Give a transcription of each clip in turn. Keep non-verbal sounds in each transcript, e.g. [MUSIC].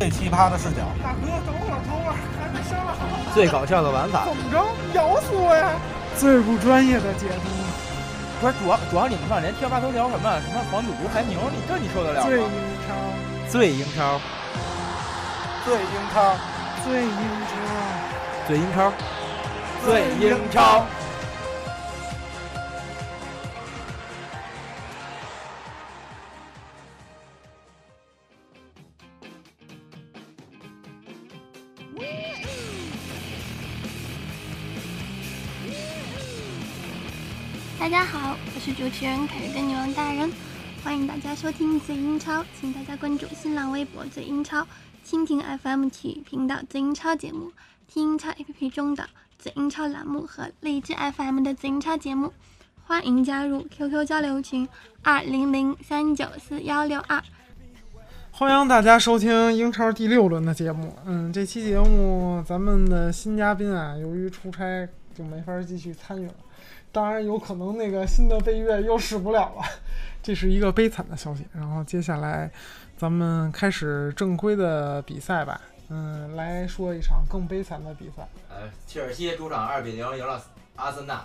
最奇葩的视角，大哥，等会儿，等会儿，还没商量好。最搞笑的玩法，怎么着？咬死我呀！最不专业的解读，不是主要主要你们上连贴吧都聊什么什么黄赌毒排名，你这你受得了吗？最英超，最英超，最英超，最英超，最英超，最英超。大家好，我是主持人凯瑞的女王大人，欢迎大家收听最英超，请大家关注新浪微博最英超、蜻蜓 FM 体育频道最英超节目、听英超 APP 中的最英超栏目和荔枝 FM 的最英超节目。欢迎加入 QQ 交流群二零零三九四幺六二。欢迎大家收听英超第六轮的节目。嗯，这期节目咱们的新嘉宾啊，由于出差就没法继续参与了。当然，有可能那个新的背月又使不了了，[LAUGHS] 这是一个悲惨的消息。然后接下来，咱们开始正规的比赛吧。嗯，来说一场更悲惨的比赛。呃，切尔西主场二比零赢了阿森纳。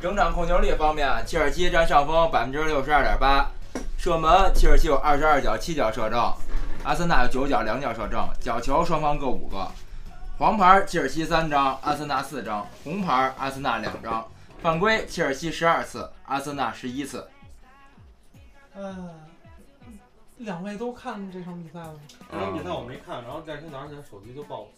整场控球率方面，切尔西占上风百分之六十二点八。射门，切尔西有二十二脚七脚射正，阿森纳有九脚两脚射正。角球双方各五个。黄牌，切尔西三张，阿森纳四张；红牌，阿森纳两张。犯规，切尔西十二次，阿森纳十一次。嗯，两位都看这场比赛了吗？这场比赛我没看，然后第二天早上起来手机就爆，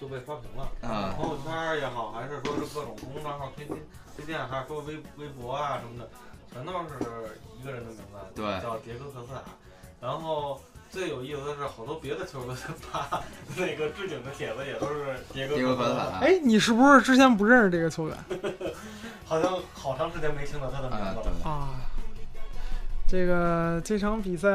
就被刷屏了。嗯，朋友圈也好，还是说是各种公众账号推荐推荐，还是说微微博啊什么的，全都是一个人的名字，对，叫迭戈科斯塔。然后最有意思的是，好多别的球队发那个置顶的帖子也都是迭戈科斯塔。哎，你是不是之前不认识这个球员？[LAUGHS] 好像好长时间没听到他的名字了。啊。这个这场比赛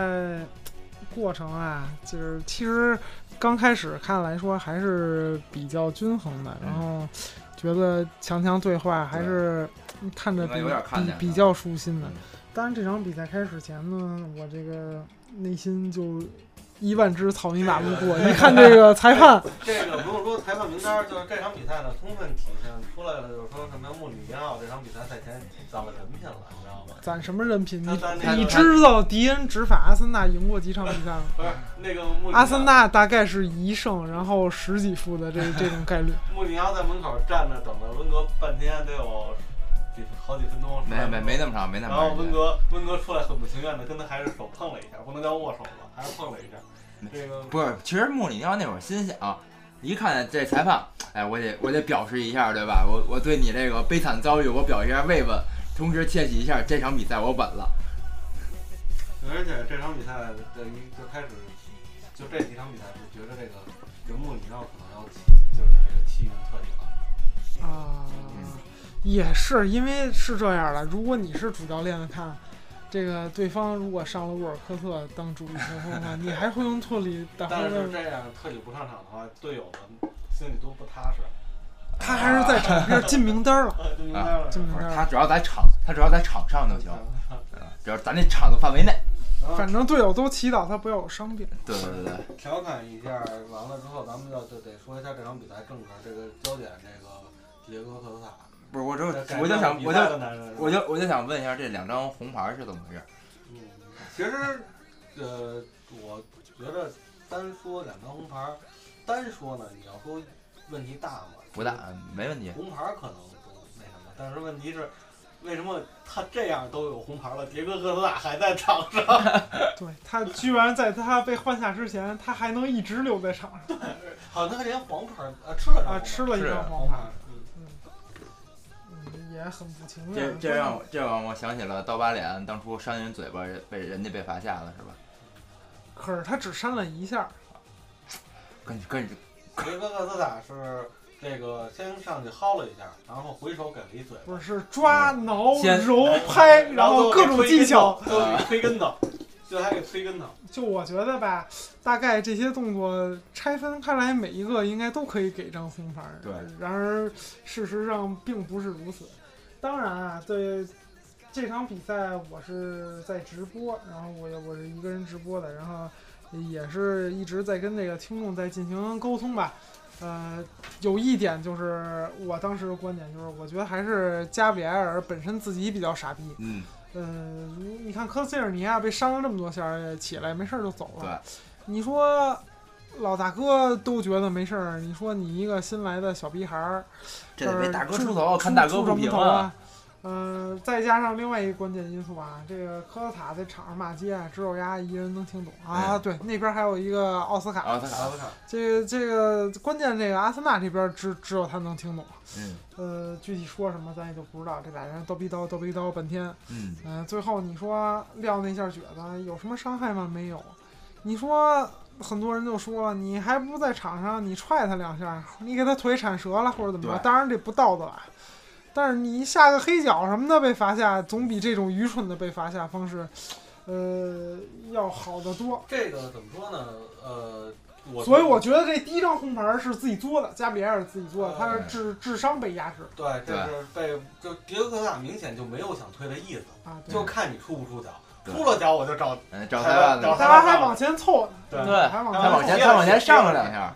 过程啊，就是其实刚开始看来说还是比较均衡的，然后觉得强强对话还是看着比比比较舒心的。当然，这场比赛开始前呢，我这个内心就一万只草泥马路过。一看这个裁判，这个不用说裁判名单，就是这场比赛呢，充分体现出来了，就是说什么穆里尼奥这场比赛赛前攒了人品了，你知道吗？攒什么人品？你你知道迪恩执法阿森纳赢过几场比赛吗？不是那个阿森纳大概是一胜，然后十几负的这这种概率。穆里尼奥在门口站着等了温格半天，得有。几好几分钟，没没没那么长，没那么长。然后温格温格出来很不情愿的跟他还是手碰了一下，不能叫握手吧，还是碰了一下。这个不是，其实穆里尼奥那会儿心想，一看这裁判，哎，我得我得表示一下，对吧？我我对你这个悲惨遭遇，我表示一下慰问，同时窃喜一下这场比赛我稳了。[LAUGHS] 而且这场比赛的一就开始，就这几场比赛就觉得这个这穆里尼奥可能要弃，就是这个弃用彻底了。啊。也是因为是这样的，如果你是主教练的看，这个对方如果上了沃尔科特当主力前锋的话，[LAUGHS] 你还会用特里打？但是这样特里不上场的话，队友们心里都不踏实。他还是在场边进名单 [LAUGHS] 了，进名单了。进名单。他只要在场，他只要在场上就行，只要咱那场的范围内。反正队友都祈祷他不要有伤病。对对对。调侃一下，完了之后，咱们要就得说一下这场比赛正事，这个焦点，这个迭戈科斯塔。不是，我就我就想，我就我就我就想问一下，这两张红牌是怎么回事？嗯，其实，呃，我觉得单说两张红牌，单说呢，你要说问题大吗？不大，没问题。红牌可能不那什么，但是问题是，为什么他这样都有红牌了，迭戈科斯塔还在场上？[LAUGHS] [LAUGHS] 对他居然在他被换下之前，他还能一直留在场上。对，好像他连黄牌啊吃了啊吃了一张黄牌。也很不情愿。这这让我这让我想起了刀疤脸当初扇人嘴巴被人家被罚下了是吧？可是他只扇了一下。跟跟迭戈克斯塔是这个先上去薅了一下，然后回手给了一嘴巴。不是抓挠揉拍，然后各种技巧，推跟头。就还给推跟头，就我觉得吧，大概这些动作拆分开来，每一个应该都可以给张红牌。对，然而事实上并不是如此。当然啊，对这场比赛我是在直播，然后我我是一个人直播的，然后也是一直在跟这个听众在进行沟通吧。呃，有一点就是我当时的观点就是，我觉得还是加比埃尔本身自己比较傻逼。嗯，呃，你你看科斯切尔尼亚被伤了这么多下儿，起来没事儿就走了。对，你说老大哥都觉得没事儿，你说你一个新来的小逼孩儿，这得为大哥出出头，看大哥不平啊。呃，再加上另外一个关键因素啊，这个科斯塔在场上骂街，只有丫一人能听懂啊。对，那边还有一个奥斯卡，奥斯卡，奥斯卡这个这个关键这个阿森纳这边只只有他能听懂。嗯呃，具体说什么咱也就不知道，这俩人叨逼叨叨逼叨半天。嗯，嗯、最后你说撂那下蹶子有什么伤害吗？没有。你说很多人就说你还不在场上，你踹他两下，你给他腿铲折了或者怎么着？当然这不道德啊。但是你下个黑脚什么的被罚下，总比这种愚蠢的被罚下方式，呃，要好得多。这个怎么说呢？呃，我所以我觉得这第一张红牌是自己作的，加比埃尔自己作的，他是嗯智智商被压制对，这是被就迪戈科斯塔明显就没有想推的意思，啊。就看你出不出脚，对出了脚我就找嗯，找裁判找的，他还往前凑呢，对对还往前，前凑。他往前上了两下。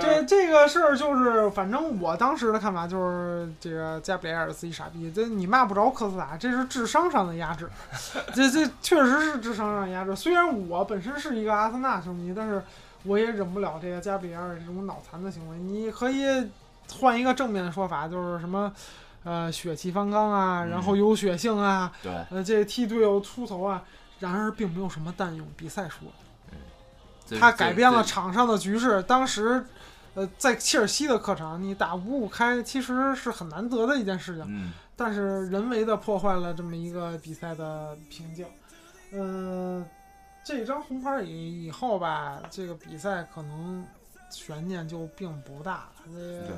这这个事儿就是，反正我当时的看法就是，这个加比埃尔自己傻逼，这你骂不着科斯塔，这是智商上的压制，[LAUGHS] 这这确实是智商上的压制。虽然我本身是一个阿森纳球迷，但是我也忍不了这个加比埃尔这种脑残的行为。你可以换一个正面的说法，就是什么，呃，血气方刚啊，嗯然后有血性啊，对，呃，这替队友出头啊。然而并没有什么蛋用，比赛输了。最他改变了场上的局势。当时，呃，在切尔西的客场，你打五五开其实是很难得的一件事情，嗯，但是人为的破坏了这么一个比赛的平静。呃，这张红牌以以后吧，这个比赛可能悬念就并不大了。这对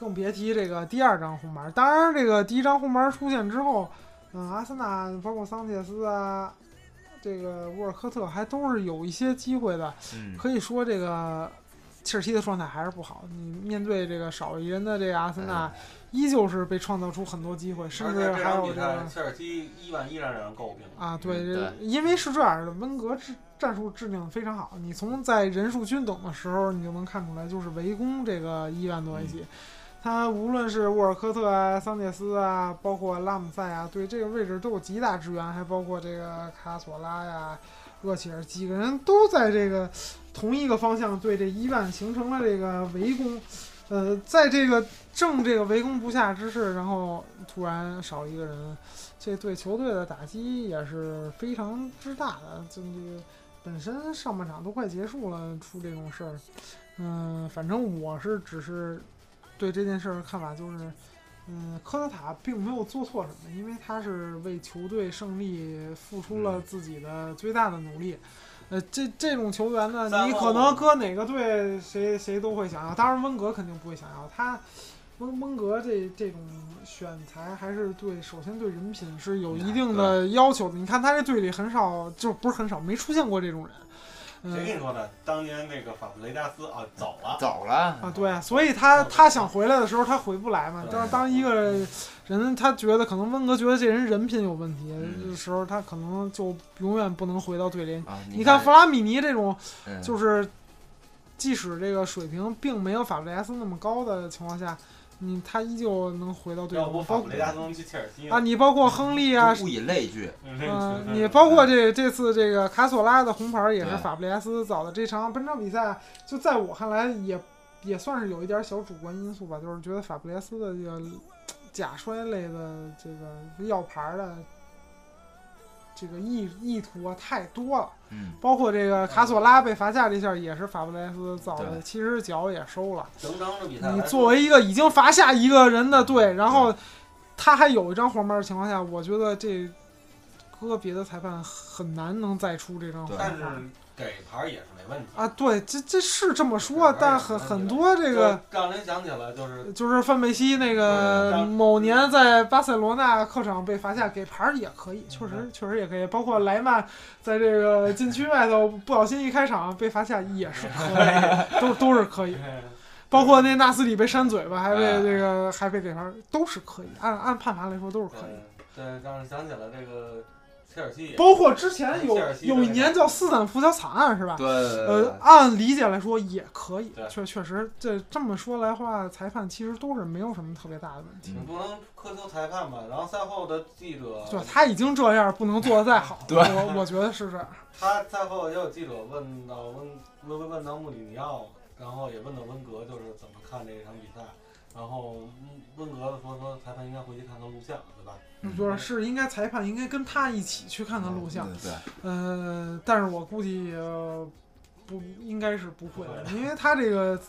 更别提这个第二张红牌。当然，这个第一张红牌出现之后，嗯、阿森纳包括桑切斯啊。这个沃尔科特还都是有一些机会的，嗯，可以说这个切尔西的状态还是不好。你面对这个少一人的这个阿森纳，依旧是被创造出很多机会，甚至还有这个切尔西一万依然让人诟病。啊，对，因为是这样的，温格制战术制定的非常好。你从在人数均等的时候，你就能看出来，就是围攻这个伊万多维奇。他无论是沃尔科特啊、桑切斯啊，包括拉姆塞啊，对这个位置都有极大支援，还包括这个卡索拉呀、厄齐尔几个人都在这个同一个方向对这伊万形成了这个围攻。呃，在这个正这个围攻不下之势，然后突然少一个人，这对球队的打击也是非常之大的。这个本身上半场都快结束了，出这种事儿，嗯，反正我是只是对这件事儿的看法就是，嗯，科斯塔并没有做错什么，因为他是为球队胜利付出了自己的最大的努力。呃，这这种球员呢，你可能搁哪个队谁谁都会想要，当然温格肯定不会想要他。温温格这这种选材还是对，首先对人品是有一定的要求的。你看他这队里很少，就不是很少，没出现过这种人。嗯谁跟你说的？当年那个法布雷加斯啊走了，走了啊，对，所以他他想回来的时候，他回不来嘛。当当一个人，他觉得可能温格觉得这人人品有问题嗯的时候，他可能就永远不能回到队里。啊！你看弗拉米尼这种，嗯就是即使这个水平并没有法布雷加斯那么高的情况下，你他依旧能回到队要不中。包法布雷加斯能去切尔西啊，你包括亨利啊，物以类聚，嗯，你包括这这次这个卡索拉的红牌也是法布雷加斯造的。这场本场比赛，就在我看来也也算是有一点小主观因素吧，就是觉得法布雷加斯的这个假摔类的这个要牌的这个意意图啊太多了。嗯，包括这个卡索拉被罚下这下也是法布雷加斯造的，其实脚也收了。整场这比赛，你作为一个已经罚下一个人的队，然后他还有一张黄牌的情况下，我觉得这搁别的裁判很难能再出这张黄但是牌给牌也是没问题。啊。对，这这是这么说，但很很多这个让人想起了就是就是范佩西那个某年在巴塞罗那客场被罚下给牌儿也可以，确实确实也可以。包括莱曼在这个禁区外头不小心一开场被罚下也是可以，[LAUGHS] 都都是可以。[LAUGHS] 包括那纳斯里被扇嘴巴，还被哎这个还被给牌，都是可以，按按判罚来说都是可以。对对，让人想起了这个切尔西包括之前有有一年叫斯坦福桥惨案是吧？对对对对呃，按理解来说也可以，确确实这这么说来话，裁判其实都是没有什么特别大的问题。你不能苛求裁判吧？然后赛后的记者，对他已经这样，不能做得再好。[LAUGHS] 对我我觉得是这样。他赛后也有记者问到温问问问到穆里尼奥，然后也问到温格，就是怎么看这场比赛。然后嗯温格说说裁判应该回去看看录像，对吧？嗯就是是应该裁判应该跟他一起去看看录像。对对，呃，但是我估计、呃、不应该是不会的，因为他这个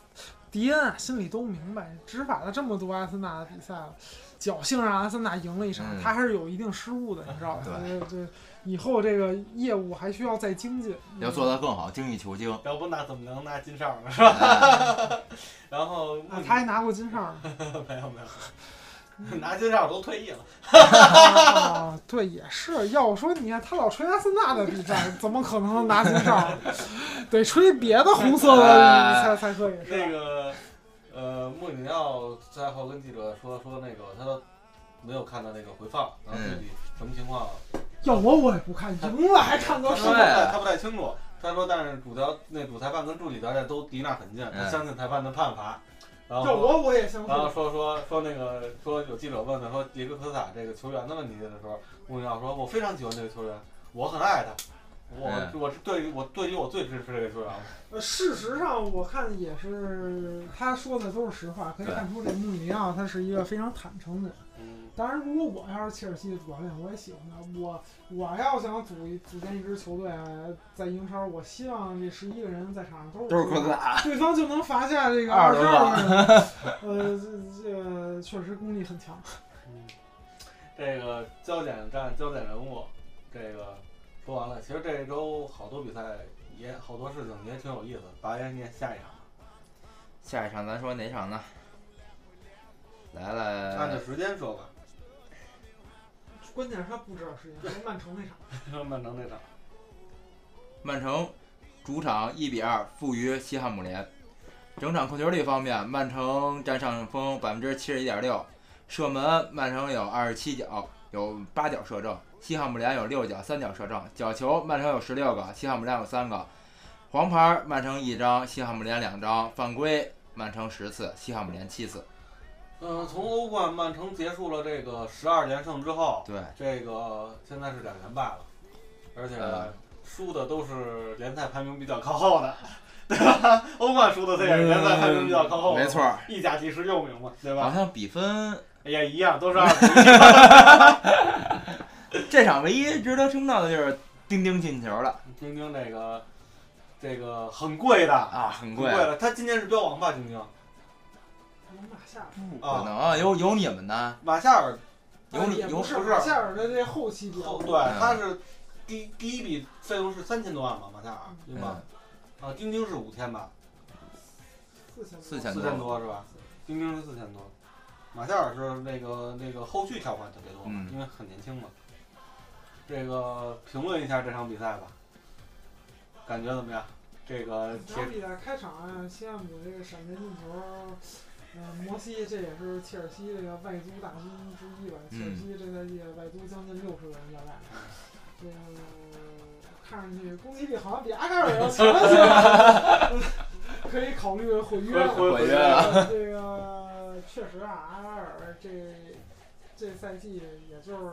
迪恩啊心里都明白，执法了这么多阿森纳的比赛了，侥幸让阿森纳赢了一场，嗯他还是有一定失误的，你知道吧？对呃这以后这个业务还需要再精进，要做得更好，精益求精。要不那怎么能拿金哨呢？是吧？哎 [LAUGHS] 然后穆 [LAUGHS] 啊，里他还拿过金哨呢。[LAUGHS] 没有没有，拿金哨都退役了。啊，对，也是。要说你看他老吹阿森纳的比赛，怎么可能拿金哨？得吹别的红色的比赛才可以。那个呃，穆里尼奥赛后跟记者说说那个他都没有看到那个回放，然后具体什么情况，要我我也不看，赢了还看个他是说不太他不太清楚。他说，但是主教那主裁判跟助理教练都离那儿很近，他嗯相信裁判的判罚。然后要我我也相信然。后说说说那个说有记者问他说迪戈科斯塔这个球员的问题的时候，穆里尼奥说我非常喜欢这个球员，我很爱他，我、嗯我是对于我对于我最支持这个球员了。呃，事实上我看也是他说的都是实话，可以看出这穆里尼奥他是一个非常坦诚的人。嗯，当然，如果我要是切尔西的主教练，我也喜欢他。我我要想组一组建一支球队啊在英超，我希望这十一个人在场上都是都是科斯塔科斯塔，对方就能罚下这个二十二十多二个人。呃，这这个确实功力很强。嗯，这个焦点战、焦点人物，这个说完了。其实这一周好多比赛也好多事情也挺有意思。八爷念下一场，下一场咱说哪场呢？来来按照了，时间说吧。关键是他不知道时间，说曼城那场。说 [LAUGHS] 曼城那场，曼城主场一比二负于西汉姆联。整场控球率方面，曼城占上风百分之七十一点六，射门曼城有二十七脚，有八脚射正；西汉姆联有六脚，三脚射正。角球曼城有十六个，西汉姆联有三个。黄牌曼城一张，西汉姆联两张。犯规曼城十次，西汉姆联七次。嗯、从欧冠曼城结束了这个十二连胜之后，对，这个现在是两连败了，而且嗯输的都是联赛排名比较靠后的，对吧？欧冠输的这也是联赛排名比较靠后的，没错，儿，意甲第十六名嘛，对吧？好像比分也一样，都是二比一。[LAUGHS] 这场唯一值得称道的就是丁丁进球了丁丁这个这个很贵的，啊，很贵很贵，了。他今年是标王吧？丁丁，不可能啊，有有你们的，马夏尔有你有也不是不是马夏尔的这后期比较后多对，他是第第一笔费用是三千多万吧？马夏尔对吧？啊，丁丁是五千吧？四千四千四千多是吧？丁丁是四千多，马夏尔是那个那个后续条款特别多，嗯因为很年轻嘛。这个评论一下这场比赛吧，感觉怎么样？这个铁这场比赛开场啊，西汉姆这个闪电进球，呃，摩西这也是切尔西这个外租大军之一吧。切尔西这赛季外租将近六十个人在外，[LAUGHS] 这个看上去攻击力好像比阿盖尔要强些，[LAUGHS] 可以考虑毁约了。毁毁约了这个确实啊，阿盖尔这这赛季也就是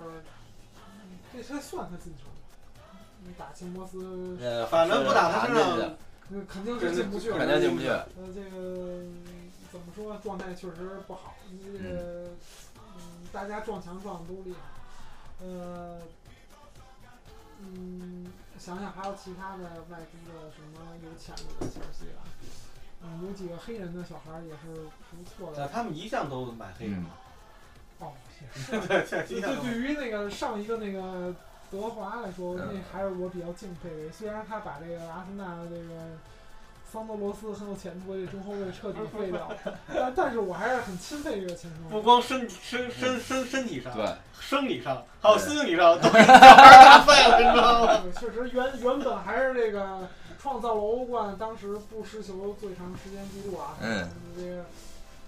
这才算他进球。你打切摩斯，呃，反正不打他身上肯定是进不去了。肯定进不去。呃，这个怎么说，状态确实不好。你这个，嗯，大家撞墙撞的都厉害。呃，嗯，想想还有其他的外租的什么有潜力的切尔西啊，嗯，有几个黑人的小孩儿也是不错的。他们一向都买黑人嘛，哦，也是。[LAUGHS] 对，这对对，于那个上一个那个德华来说，嗯那还是我比较敬佩的。虽然他把这个阿森纳的这个桑德罗斯很有前途的这中后卫彻底废掉，[LAUGHS] 但但是我还是很钦佩这个前锋。不光身身身身身体上，对，生理上，还有心理上都废了，你知道吗？对确实原原本还是这个创造了欧冠当时不失球最长时间记录啊。嗯。这个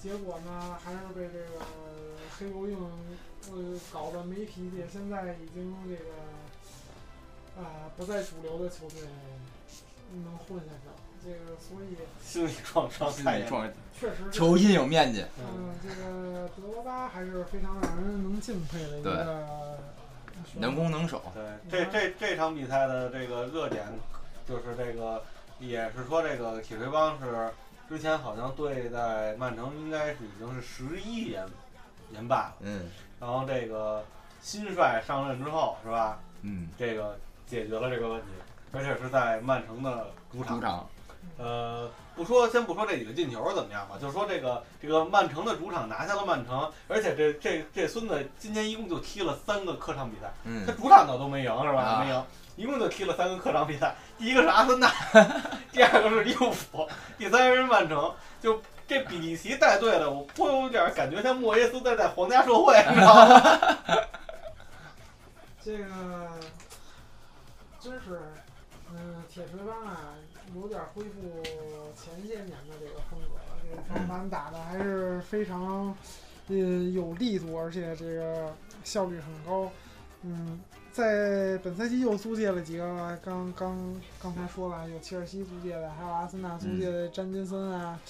结果呢，还是被这个黑油硬呃搞得没脾气，现在已经这个啊、不在主流的球队能混下去了。这个所以心理创伤太严重。创确实是求阴影面积，嗯，这个德罗巴还是非常让人能敬佩的一对个选手能攻能守。对，这这这场比赛的这个热点就是这个，也是说这个铁锤帮是之前好像对待曼城应该是已经是十一连连败了，嗯然后这个新帅上任之后是吧，嗯，这个解决了这个问题，而且是在曼城的主场主。场呃，不说先不说这几个进球怎么样吧，就是说这个这个曼城的主场拿下了曼城，而且这这这孙子今年一共就踢了三个客场比赛。他嗯主场的都没赢是吧？啊没赢，一共就踢了三个客场比赛，第一个是阿森纳，[LAUGHS] 第二个是利物浦，第三个是曼城。就这比利奇带队的，我颇有点感觉像莫耶斯带在皇家社会，你知道吗？[LAUGHS] 这个真是，嗯，铁锤帮啊，有点恢复前些年的这个风格了。这个防反打的还是非常，呃，有力度，而且这个效率很高。嗯，在本赛季又租借了几个，刚刚刚才说了，有切尔西租借的，还有阿森纳租借的詹金森啊，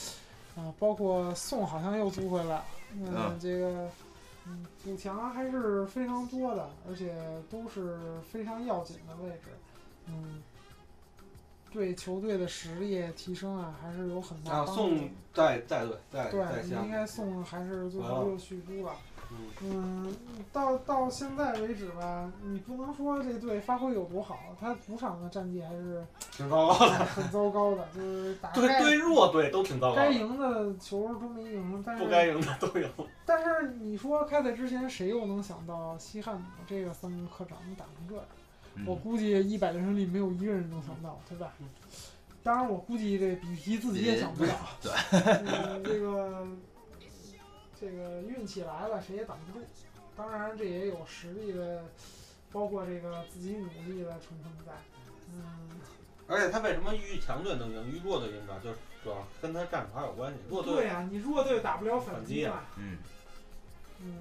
啊，包括宋好像又租回来，嗯，嗯这个。嗯，补强还是非常多的，而且都是非常要紧的位置。嗯，对球队的实力提升啊，还是有很大啊，帮助。送带带队对，你应该送还是最后又续租了。嗯，嗯，到到现在为止吧，你不能说这队发挥有多好，他主场的战绩还是挺糟糕的。很糟糕的，就是 [LAUGHS] 打对该对弱队都挺糟糕的，该赢的球都没赢，但是不该赢的都赢。但是你说开赛之前谁又能想到西汉姆这个三个客场能打成这样？我嗯估计一百个人里没有一个人能想到，对吧？当然，我估计这比皮自己也想不到。对，嗯，这个这个运气来了，谁也挡不住。当然，这也有实力的，包括这个自己努力的成分在。嗯，而且他为什么遇强队能赢，遇弱队赢不了，就是主要跟他战术还有关系。弱队对呀、你弱队打不了反反击啊嘛。嗯嗯，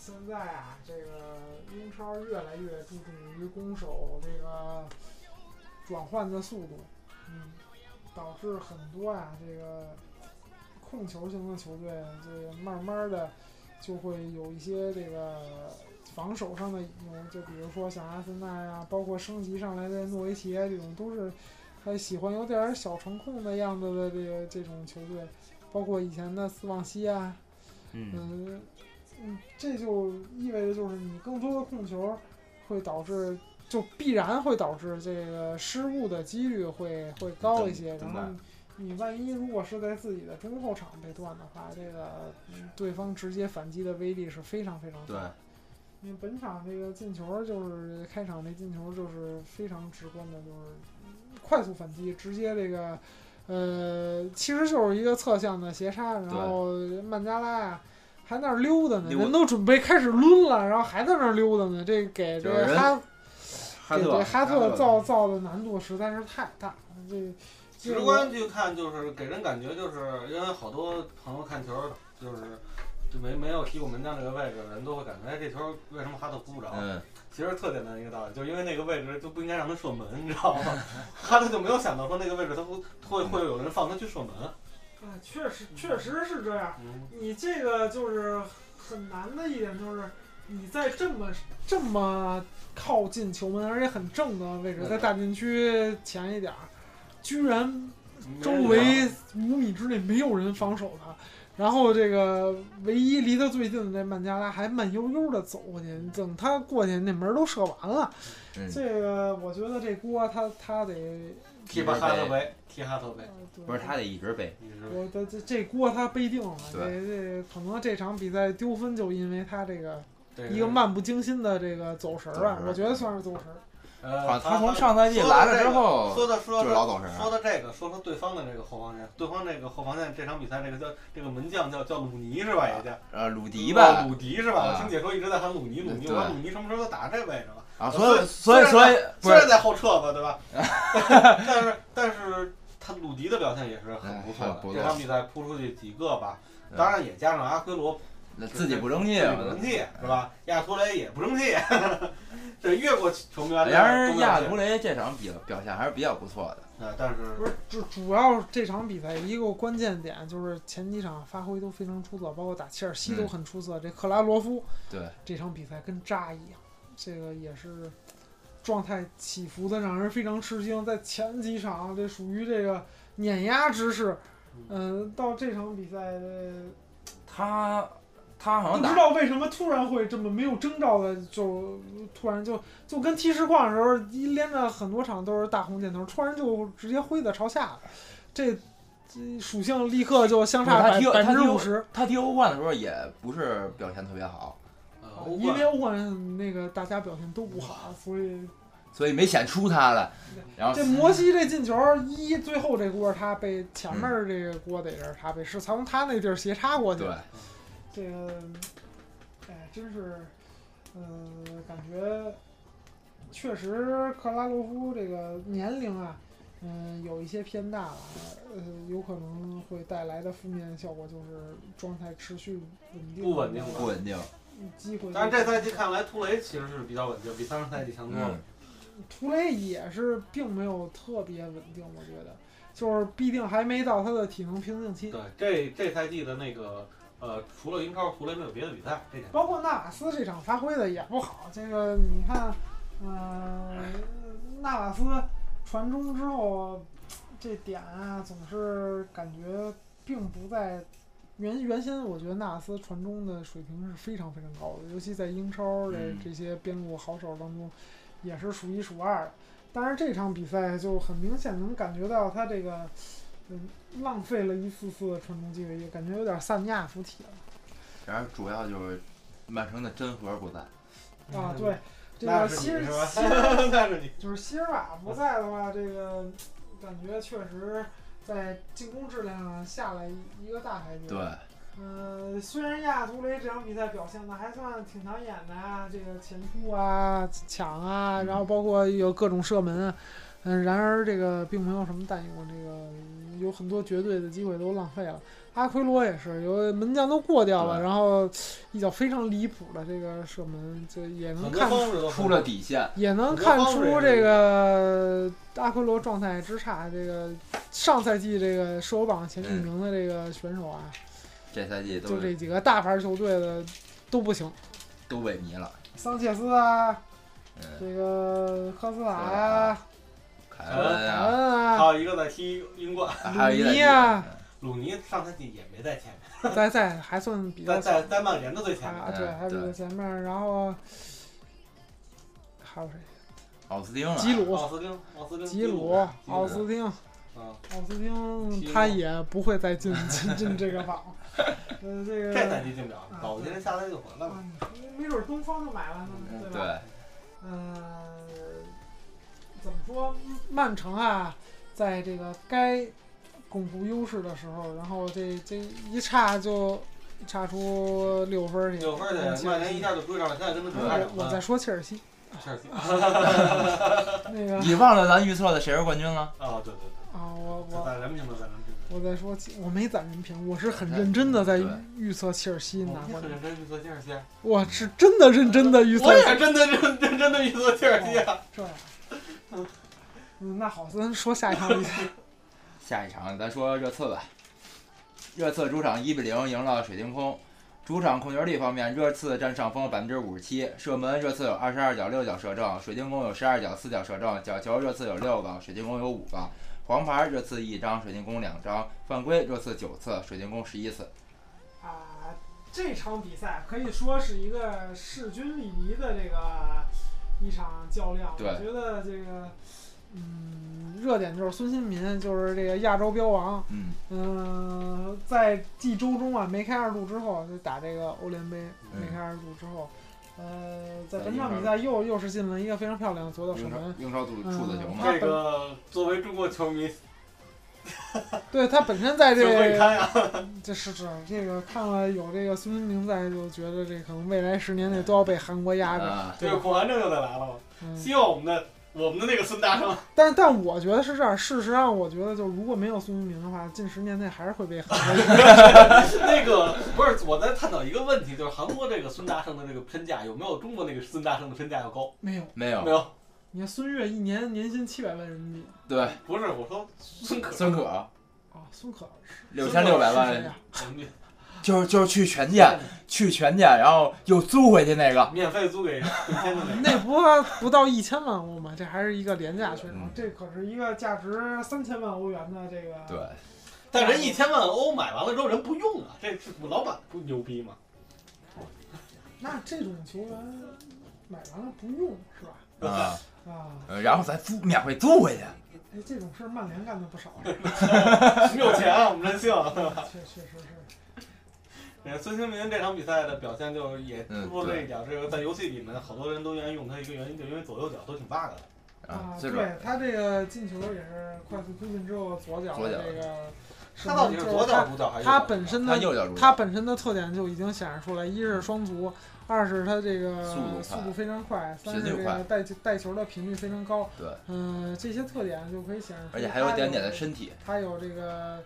现在啊，这个英超越来越注重于攻守这个转换的速度，嗯，导致很多啊这个控球型的球队，这个慢慢的就会有一些这个防守上的就比如说像阿森纳呀，包括升级上来的诺维奇啊，这种都是还喜欢有点儿小成控的样子的这个这种球队，包括以前的斯旺西啊。嗯嗯，嗯，这就意味着就是你更多的控球会导致，就必然会导致这个失误的几率会会高一些。然后你万一如果是在自己的中后场被断的话，这个嗯对方直接反击的威力是非常非常对大。因为本场这个进球就是开场那进球就是非常直观的，就是快速反击，直接这个。呃，其实就是一个侧向的斜杀，然后曼加拉呀还那儿溜达呢，溜人都准备开始抡了，然后还在那儿溜达呢，这给这哈哈特给这哈特造造的难度实在是太大了，这这直观去看，就是给人感觉就是因为好多朋友看球就是就没没有踢过门将这个位置的人都会感觉，哎，这球为什么哈特扑不着？嗯其实特简单一个道理，就是因为那个位置就不应该让他射门，你知道吗？哈特就没有想到说那个位置他会会会有人放他去射门。啊，确实确实是这样。嗯，你这个就是很难的一点，就是你在这么这么靠近球门，而且很正的位置，在大禁区前一点儿，居然周围五米之内没有人防守他，然后这个唯一离他最近的那曼加拉还慢悠悠的走过去，等他过去那门都射完了。嗯，这个我觉得这锅他他得，踢吧哈特杯，踢哈特杯不是他得一直背，一直我的这这锅他背定了，这对这可能这场比赛丢分就因为他这个一个漫不经心的这个走神儿啊我觉得算是走神儿。呃，他从上赛季来了之后说的说就老走神说到这个，说说对方的这个后防线，对方这个后防线这场比赛这个叫这个门将叫叫鲁尼是吧？也叫呃鲁迪哦吧，鲁迪是吧？啊我听解说一直在喊鲁尼，鲁尼，我说鲁尼什么时候都打这位置了？啊，所以所以所以虽然在后撤吧，对吧？[LAUGHS] 但是但是他鲁迪的表现也是很不错的，这场比赛扑出去几个吧，嗯当然也加上阿奎罗那自己不争气啊不争气是吧？亚图雷也不争气，[LAUGHS] 这越过球员的然而亚亚图雷这场比表现还是比较不错的。啊，但是不是主主要这场比赛一个关键点就是前几场发挥都非常出色，包括打切尔西都很出色。这克拉罗夫对，这场比赛跟渣一样，这个也是状态起伏的让人非常吃惊。在前几场这属于这个碾压之势，嗯、到这场比赛呃 [TSK] 他他好像不知道为什么突然会这么没有征兆的就突然就就跟踢实况的时候一连着很多场都是大红箭头，突然就直接挥的朝下了，这。这属性立刻就相差他踢百百分之五十，他踢欧冠的时候也不是表现特别好，呃欧冠因为欧冠那个大家表现都不好，所以 [LAUGHS] 所以没显出他来。然后这摩西这进球一最后这锅他被前面这个锅得是他被是从他那地儿斜插过去对。的，这个哎真是，嗯，感觉确实克拉罗夫这个年龄啊，嗯、有一些偏大了，呃，有可能会带来的负面效果就是状态持续稳定不稳定不稳定，机会。但是这赛季看来，图雷其实是比较稳定，比上个赛季强多了嗯。，图雷也是并没有特别稳定，我觉得，就是必定还没到他的体能瓶颈期。对，这这赛季的那个呃，除了英超，图雷没有别的比赛，这点包括纳瓦斯这场发挥的也不好，这个你看，嗯、纳瓦斯传中之后，这点啊总是感觉并不在原原先，我觉得纳斯传中的水平是非常非常高的，尤其在英超的嗯这些边路好手当中，也是数一数二的。但是这场比赛就很明显能感觉到他这个，嗯，浪费了一次次的传中机会，也感觉有点萨尼亚附体了。然而主要就是曼城的真核不在，啊，对，这个希？希尔 [LAUGHS] 那是你。就是希尔瓦不在的话，这个感觉确实在进攻质量上下了一个大台阶。对，，呃，虽然亚图雷这场比赛表现的还算挺抢眼的啊，这个前扑啊、抢啊，然后包括有各种射门啊，嗯，然而这个并没有什么弹用，这个有很多绝对的机会都浪费了。阿奎罗也是，有门将都过掉了，然后一脚非常离谱的这个射门，就也能看出出了底线，也能看出这个阿奎罗状态之差。这个上赛季这个射手榜前几名的这个选手啊，这赛季都就这几个大牌球队的都不行，都萎靡了。桑切斯啊，嗯，这个科斯塔呀、凯恩凯呀，恩啊，还有一个在踢英冠，还有一个鲁尼呀鲁尼上赛季也没在前面，在在还算比较在在在曼联的最前面。啊，对，嗯还比较对。前面，然后还有谁？奥斯汀啊，吉鲁、奥斯汀，奥斯汀，吉鲁鲁，、奥斯汀。啊，奥斯汀他也不会再进 [LAUGHS] 进进这个榜，[LAUGHS] 呃，这个这赛季进不了啊，保不齐下赛季就回来了。啊，没准东方就买了对吧？对，嗯、怎么说？曼城啊，在这个该巩固优势的时候，然后这这一差就差出六分儿去，六分儿去，跟切尔西曼联一下就追上了，现在跟他差两我我在。说切尔西，切尔西。那个你忘了咱预测的谁是冠军了？哦，对对对，啊，我我攒人品的，在人品。我在说，我没攒人品，我是很认真的在预测切尔西拿冠军，很认真预测切尔西，我是真的认真的预测我也真的认认真的预测切尔西啊。这样，嗯，那好，咱说下一场比赛。[LAUGHS] 下一场咱说热刺吧。热刺主场一比零赢了水晶宫。主场控球率方面，热刺占上风百分之五十七，射门热刺有二十二脚六脚射正，水晶宫有十二脚四脚射正，角球热刺有六个，水晶宫有五个。黄牌热刺一张，水晶宫两张，犯规热刺九次，水晶宫十一次。啊，这场比赛可以说是一个势均力敌的这个一场较量。我觉得这个，嗯，热点就是孙兴民，就是这个亚洲标王。嗯，嗯、在继周中啊梅开二度之后，就打这个欧联杯嗯梅开二度之后，呃，在在本场比赛又又是进了一个非常漂亮的左脚射门。英超处嗯处子球嘛。这个作为中国球迷，[LAUGHS] 对他本身在这就 [LAUGHS] 会看呀。[LAUGHS] 这是是这个看了有这个孙兴民在，就觉得这可能未来十年内都要被韩国压着，啊，对恐韩症又再来了嘛。嗯，希望我们的我们的那个孙大圣，但但我觉得是这样，事实上，我觉得就如果没有孙兴民的话，近十年内还是会被韩国赢。那个不是我在探讨一个问题，就是韩国这个孙大圣的这个身价有没有中国那个孙大圣的身价要高？没有，没有没，有，你看孙悦一年年薪七百万人民币对，不是我说孙可孙可啊，孙可六千六百万，呀？人民币就是就是去全店，去全店，然后又租回去那个，免费租给春 [LAUGHS] 天的那个。那不不到一千万欧吗？这还是一个廉价选手嗯，这可是一个价值三千万欧元的这个。对，但人一千万欧买完了之后人不用啊，这是老板不牛逼吗？那这种球员买完了不用是吧？啊，啊，呃然后再租免费租回去，哎，这种事儿曼联干的不少，[LAUGHS] 我们有钱啊，我们任性，确确实。是。呃，孙兴民这场比赛的表现就也嗯突出了这一点，这个在游戏里面好多人都愿意用他一个原因，就因为左右脚都挺 bug 的。啊，对他这个进球也是快速推进之后左脚左脚的这个，他到底是左脚主脚还是右脚他本身的他右脚他本身的特点就已经显示出来，一是双足，二是他这个速度速度非常快，三是这个带带球的频率非常高。对，嗯、这些特点就可以显示出，而且还有一点点的身体，他有这个，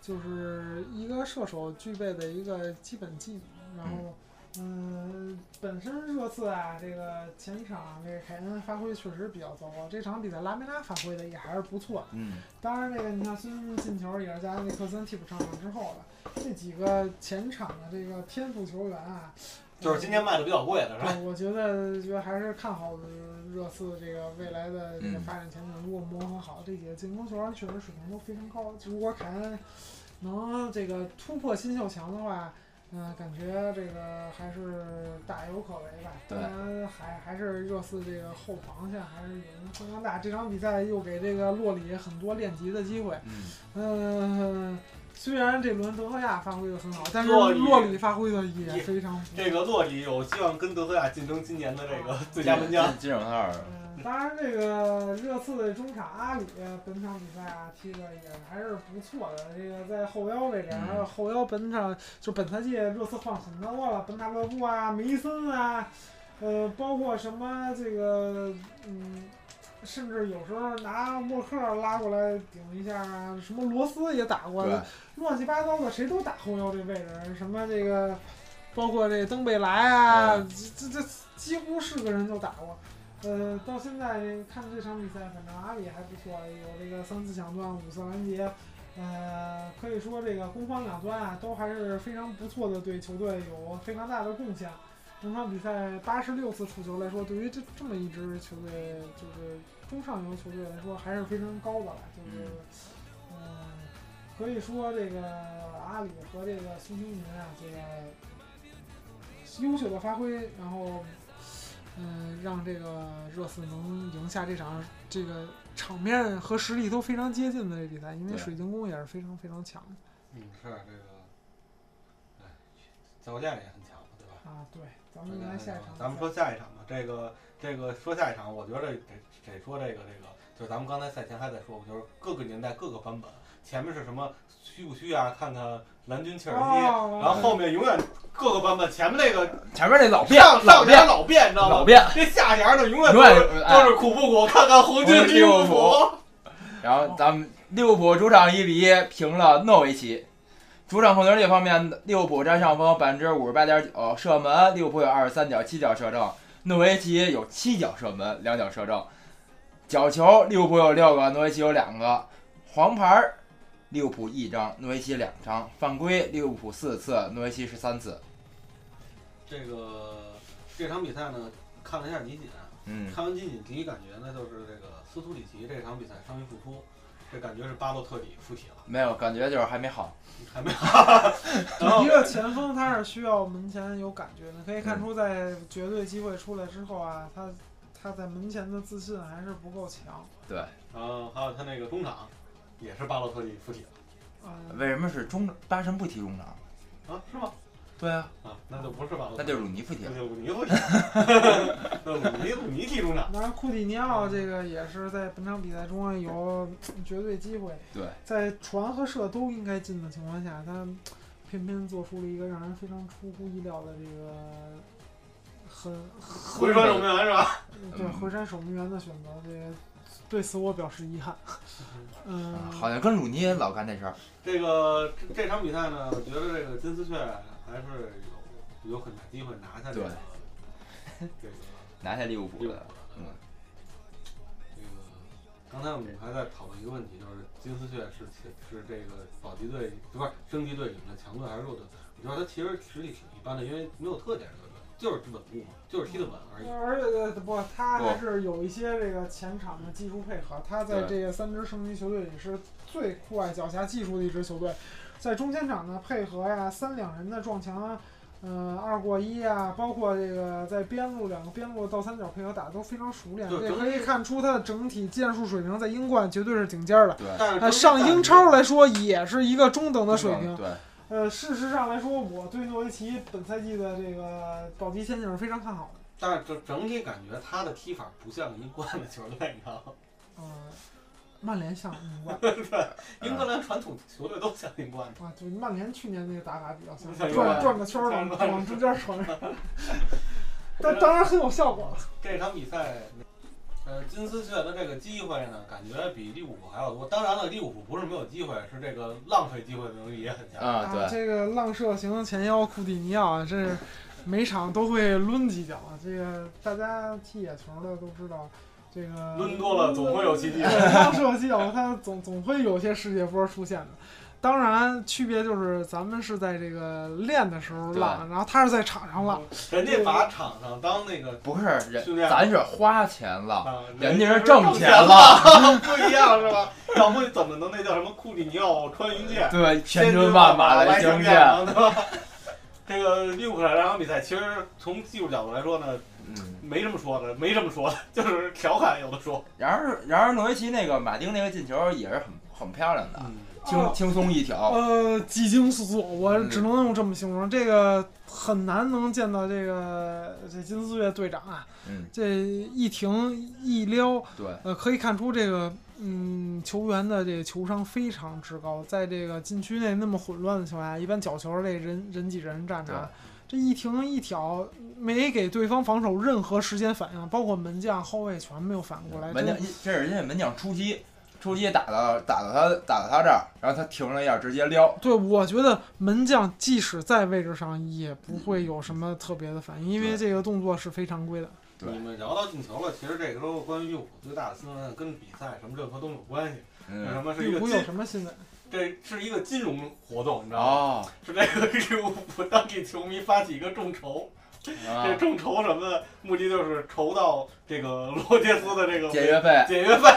就是一个射手具备的一个基本技能。然后，嗯、本身热刺啊，这个前场这个凯恩发挥确实比较糟糕，这场比赛拉梅拉发挥的也还是不错。嗯，当然，这个你像孙兴慜进球也是加上那克森替补上场之后的，这几个前场的这个天赋球员啊，就是今年卖的比较贵的是吧？我觉得觉得还是看好热刺这个未来的这个嗯发展前景。如果磨合好，这几个进攻球员确实水平都非常高。如果凯恩能这个突破新秀墙的话，嗯、感觉这个还是大有可为吧。当然还还是热刺这个后防线还是有人非常大。这场比赛又给这个洛里很多练级的机会。嗯，嗯，虽然这轮德赫亚发挥的很好，但是洛里发挥的也也非常不错。这个洛里有希望跟德赫亚竞争今年的这个最佳门将。金金手套，嗯，当然，这个热刺的中场阿里本场比赛啊踢的也还是不错的。这个在后腰位置，嗯还有后腰本场就本赛季热刺换很多了，本塔勒布啊、梅森啊，呃，包括什么这个嗯。甚至有时候拿默克拉过来顶一下啊，什么罗斯也打过，对，乱七八糟的，谁都打后腰这位置，什么这个，包括这登贝莱啊，嗯这这这几乎是个人都打过。呃，到现在看这场比赛，反正阿里还不错，有这个三次抢断，五次拦截，呃，可以说这个攻防两端啊都还是非常不错的，对球队有非常大的贡献。整场比赛八十六次触球来说，对于这这么一支球队，就是中上游球队来说，还是非常高的了。就是，嗯、可以说这个阿里和这个孙兴民啊，这个优秀的发挥，然后，嗯、让这个热刺能赢下这场这个场面和实力都非常接近的这比赛，因为水晶宫也是非常非常强的嗯，是这个，哎，教练也很强，对吧？啊。对，咱们来下一场，咱们说下一场吧。这个这个说下一场，我觉得得得说这个这个，就是咱们刚才赛前还在说，就是各个年代各个版本，前面是什么虚不虚啊？看看蓝军切尔西，然后后面永远各个版本前面那个前面那老变上上联老变老变，你知道吗？老变，这下联呢永远永都是远都是苦不苦？看看红军利物浦。然后咱们利物浦主场一比一平了诺维奇。主场控球率方面，利物浦占上风百分之五十八点九，射门利物浦有二十三脚七脚射正，诺维奇有七脚射门，两脚射正。角球利物浦有六个，诺维奇有两个。黄牌儿利物浦一张，诺维奇两张。犯规利物浦四次，诺维奇十三次。这个这场比赛呢，看了一下集锦，嗯，看完集锦第一感觉呢，就是这个斯图里奇这场比赛伤愈复出，这感觉是巴洛特里附体了，没有感觉就是还没好。还没好。[LAUGHS] 然后一个前锋他是需要门前有感觉的，可以看出在绝对机会出来之后啊，他他在门前的自信还是不够强。对然后还有他那个中场，也是巴洛特利附体了嗯，为什么是中巴神不踢中场？啊？是吗？对啊，啊，那就不是巴洛，那就是鲁尼附体了。那就鲁尼附体。[LAUGHS] 那鲁尼鲁尼踢中场，当然库蒂尼奥这个也是在本场比赛中啊有绝对机会，对，在传和射都应该进的情况下，他偏偏做出了一个让人非常出乎意料的这个很回川守门员是吧？对嗯回山守门员的选择，这个对此我表示遗憾。[LAUGHS] 嗯，好像跟鲁尼也老干这事儿。这个这这场比赛呢，我觉得这个金丝雀还是有有很大机会拿下这个这个 [LAUGHS] 拿下利物浦的，嗯，这个。刚才我们还在讨论一个问题，就是金丝雀是是这个保级队不是升级队里面的强队还是弱队？我觉得他其实实力挺一般的，因为没有特点，这个队就是稳固嘛，就是踢得稳而已。而且呃不，他还是有一些这个前场的技术配合。他在这个三支升级球队里是最酷爱脚下技术的一支球队，在中前场的配合呀，三两人的撞墙啊，呃，二过一啊，包括这个在边路两个边路倒三角配合打得都非常熟练，对可以看出他的整体剑术水平在英冠绝对是顶尖儿的。对，但上英超来说也是一个中等的水平。对，呃，事实上来说，我对诺维奇本赛季的这个保级前景是非常看好的。但是整整体感觉他的踢法不像英冠的球队，你知道吗？[LAUGHS] 呃，曼联像英冠英格兰传统球队都像英冠。啊，就曼联去年那个打法比较像，转转个圈儿往往中间传，[LAUGHS] 但当然很有效果。这场比赛，呃，金丝雀的这个机会呢，感觉比利物浦还要多。当然了，利物浦不是没有机会，是这个浪费机会的能力也很强。啊，对，这个浪射型前腰库蒂尼奥啊，这是每场都会抡几脚啊。这个大家踢野球的都知道，这个抡多了总会有奇迹。对浪射技巧，它总总会有些世界波出现的。当然，区别就是咱们是在这个练的时候浪，然后他是在场上浪。人家把场上当那个不是人咱是花钱了，啊，人家是是挣钱了，了，不一样是吧？要不怎么能那叫什么库里尼奥穿云箭？对，千军万马来相见，对吧？这个利物浦这场比赛，其实从技术角度来说呢，嗯。没什么说的，没什么说的，就是调侃有的说。然而，然而诺维奇那个马丁那个进球也是很很漂亮的，嗯，轻轻松一挑，呃，几经思索，我嗯只能用这么形容。这个很难能见到这个这金丝雀队长啊，嗯，这一停一撩，对，呃，可以看出这个嗯球员的这个球商非常之高。在这个禁区内那么混乱的情况下，一般角球这人人挤人站着啊，这一停一挑，没给对方防守任何时间反应，包括门将、后卫全没有反应过来。门将这是人家门将出击，出击打到打到他打到他这儿，然后他停了一下，直接撩，对，我觉得门将即使在位置上也不会有什么特别的反应，因为这个动作是非常规的。对你们聊到进球了，其实这个时候关于利物浦最大的新闻跟比赛什么任何都没有关系。为什嗯，么是一利物浦有？什么新闻？这是一个金融活动，你知道吗？哦，是这个利物浦当地球迷发起一个众筹，啊这众筹什么的，目的就是筹到这个罗杰斯的这个解约费，解约费。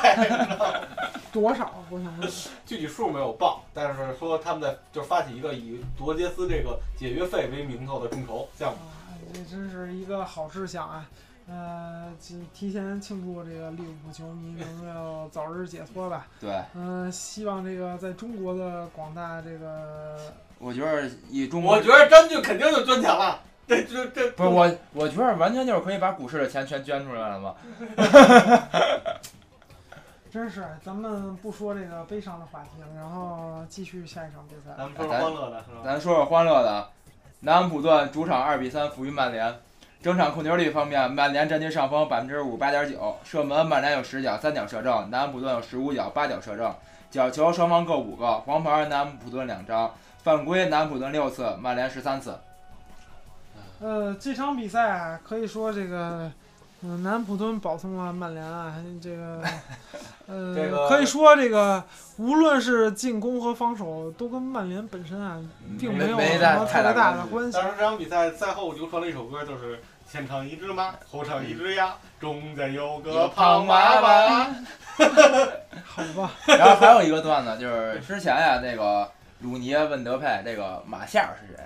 [LAUGHS] 多少？我想问。[LAUGHS] 具体数没有报，但是说他们在就是发起一个以罗杰斯这个解约费为名头的众筹项目。啊，这真是一个好事项啊！呃，提提前庆祝这个利物浦球迷能够早日解脱吧。[LAUGHS] 对，嗯、希望这个在中国的广大这个我觉得以中国我觉得詹俊肯定就捐钱了，[LAUGHS] 这这这不是我，我觉得完全就是可以把股市的钱全捐出来了嘛。[LAUGHS] 真是，咱们不说这个悲伤的话题了，然后继续下一场比赛。咱们说说欢乐的是吧？咱说说欢乐的，南安普顿主场二比三负于曼联。整场控球率方面，曼联占据上风百分之五十八点九，射门曼联有十脚三脚射正，南安普顿有十五脚八脚射正，角球双方各五个，黄牌南安普顿两张，犯规南安普顿六次，曼联十三次。呃，这场比赛啊，可以说这个，嗯、南普顿保送了曼联啊，这个，[LAUGHS] 呃，这个可以说这个无论是进攻和防守，都跟曼联本身啊，并没有什么太特别大的关系。当时这场比赛赛后流传了一首歌，就是前场一只马，后场一只鸭，中间有个胖娃娃。[LAUGHS] 好吧，然后还有一个段子，就是之前呀，那个鲁尼问德佩这个马夏尔是谁？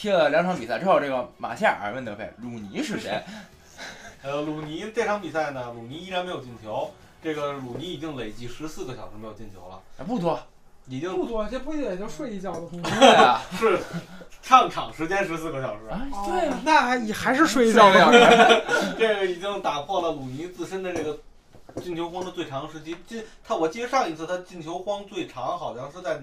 踢了两场比赛之后，这个马夏尔问德佩鲁尼是谁？[LAUGHS] 呃，鲁尼这场比赛呢，鲁尼依然没有进球。这个鲁尼已经累计十四个小时没有进球了，不多，已经不多，这不也就睡一觉的功夫？对啊，[LAUGHS] 是上场时间十四个小时。啊哦对啊，那还也还是睡一觉的功夫。这个已经打破了鲁尼自身的这个进球荒的最长时期。进他，我记得上一次他进球荒最长好像是在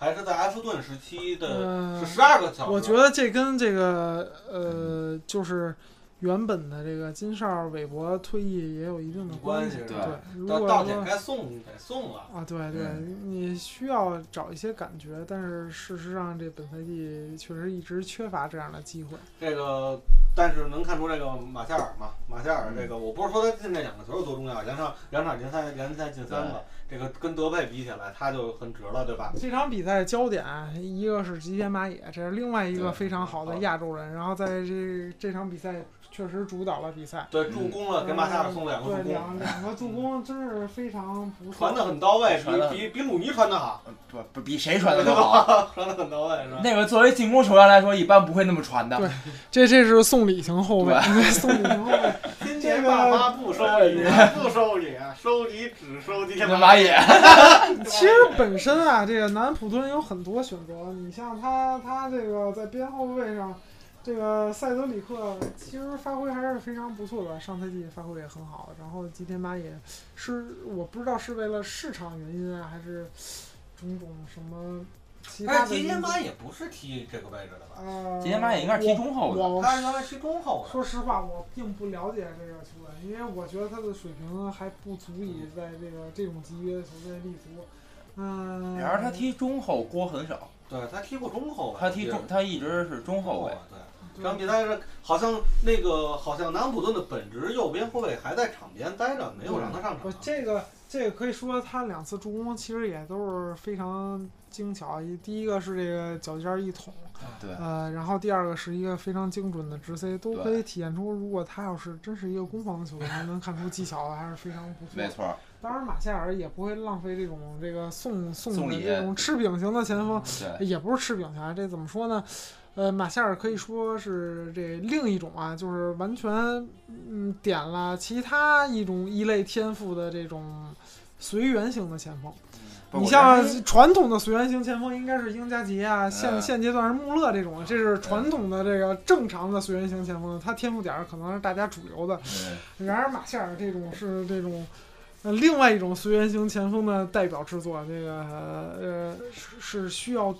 还是在埃弗顿时期的，嗯是十二个小时。我觉得这跟这个呃，就是原本的这个金哨韦伯退役也有一定的系。关系对对，如果到到点说该送得送了。啊，对对，你需要找一些感觉，但是事实上这本赛季确实一直缺乏这样的机会。这个，但是能看出这个马夏尔嘛，马夏嗯尔这个，我不是说他进这两个球有多重要，两场两场联赛联赛进三个，这个跟德佩比起来，他就很值了，对吧？这场比赛焦点一个是吉田麻也，这是另外一个非常好的亚洲人，然后在这这场比赛确实主导了比赛。对，助攻了，给马夏尔送了两个助攻，两两个助攻真是非常不错，传的很到位，传得比比比鲁尼传的好，不不比谁传的都好。[LAUGHS] 传的很到位，是吧？那个作为进攻球员来说，一般不会那么传的。对这这是送礼型后卫，送礼型后卫。[LAUGHS] 今天爸妈不收礼，[LAUGHS] 不收礼，收礼只收今天那马野，[LAUGHS] 其实本身啊，这个南普敦有很多选择。你像他，他这个在边后卫上，这个塞德里克其实发挥还是非常不错的，上赛季发挥也很好。然后吉田麻也是我不知道是为了市场原因啊，还是种种什么其他但是吉的因素。田麻也不是踢这个位置的吧？呃，吉田麻也应该是踢中后的我他是原来踢中后的。说实话，我并不了解这个球员，因为我觉得他的水平还不足以在这个这种级别的球队立足。嗯，然而他踢中后锅很少，对他踢过中后卫，他踢中他一直是中后卫。对。这场比赛是好像那个好像南安普顿的本职右边后卫还在场边待着，没有让他上场不，。这个这个可以说他两次助攻其实也都是非常精巧。一第一个是这个脚尖儿一捅，对，呃，然后第二个是一个非常精准的直塞，都可以体现出，如果他要是真是一个攻防的球员，能看出技巧还是非常不错。没错。当然，马夏尔也不会浪费这种这个送送送礼的这种吃饼型的前锋，也不是吃饼啊，这怎么说呢？呃，马夏尔可以说是这另一种啊，就是完全嗯点了其他一种一类天赋的这种随缘型的前锋。你像传统的随缘型前锋，应该是英加杰啊，现嗯现阶段是穆勒这种，这是传统的这个正常的随缘型前锋，他天赋点可能是大家主流的。嗯然而马夏尔这种是这种，呃，另外一种随缘型前锋的代表制作，这个呃是是需要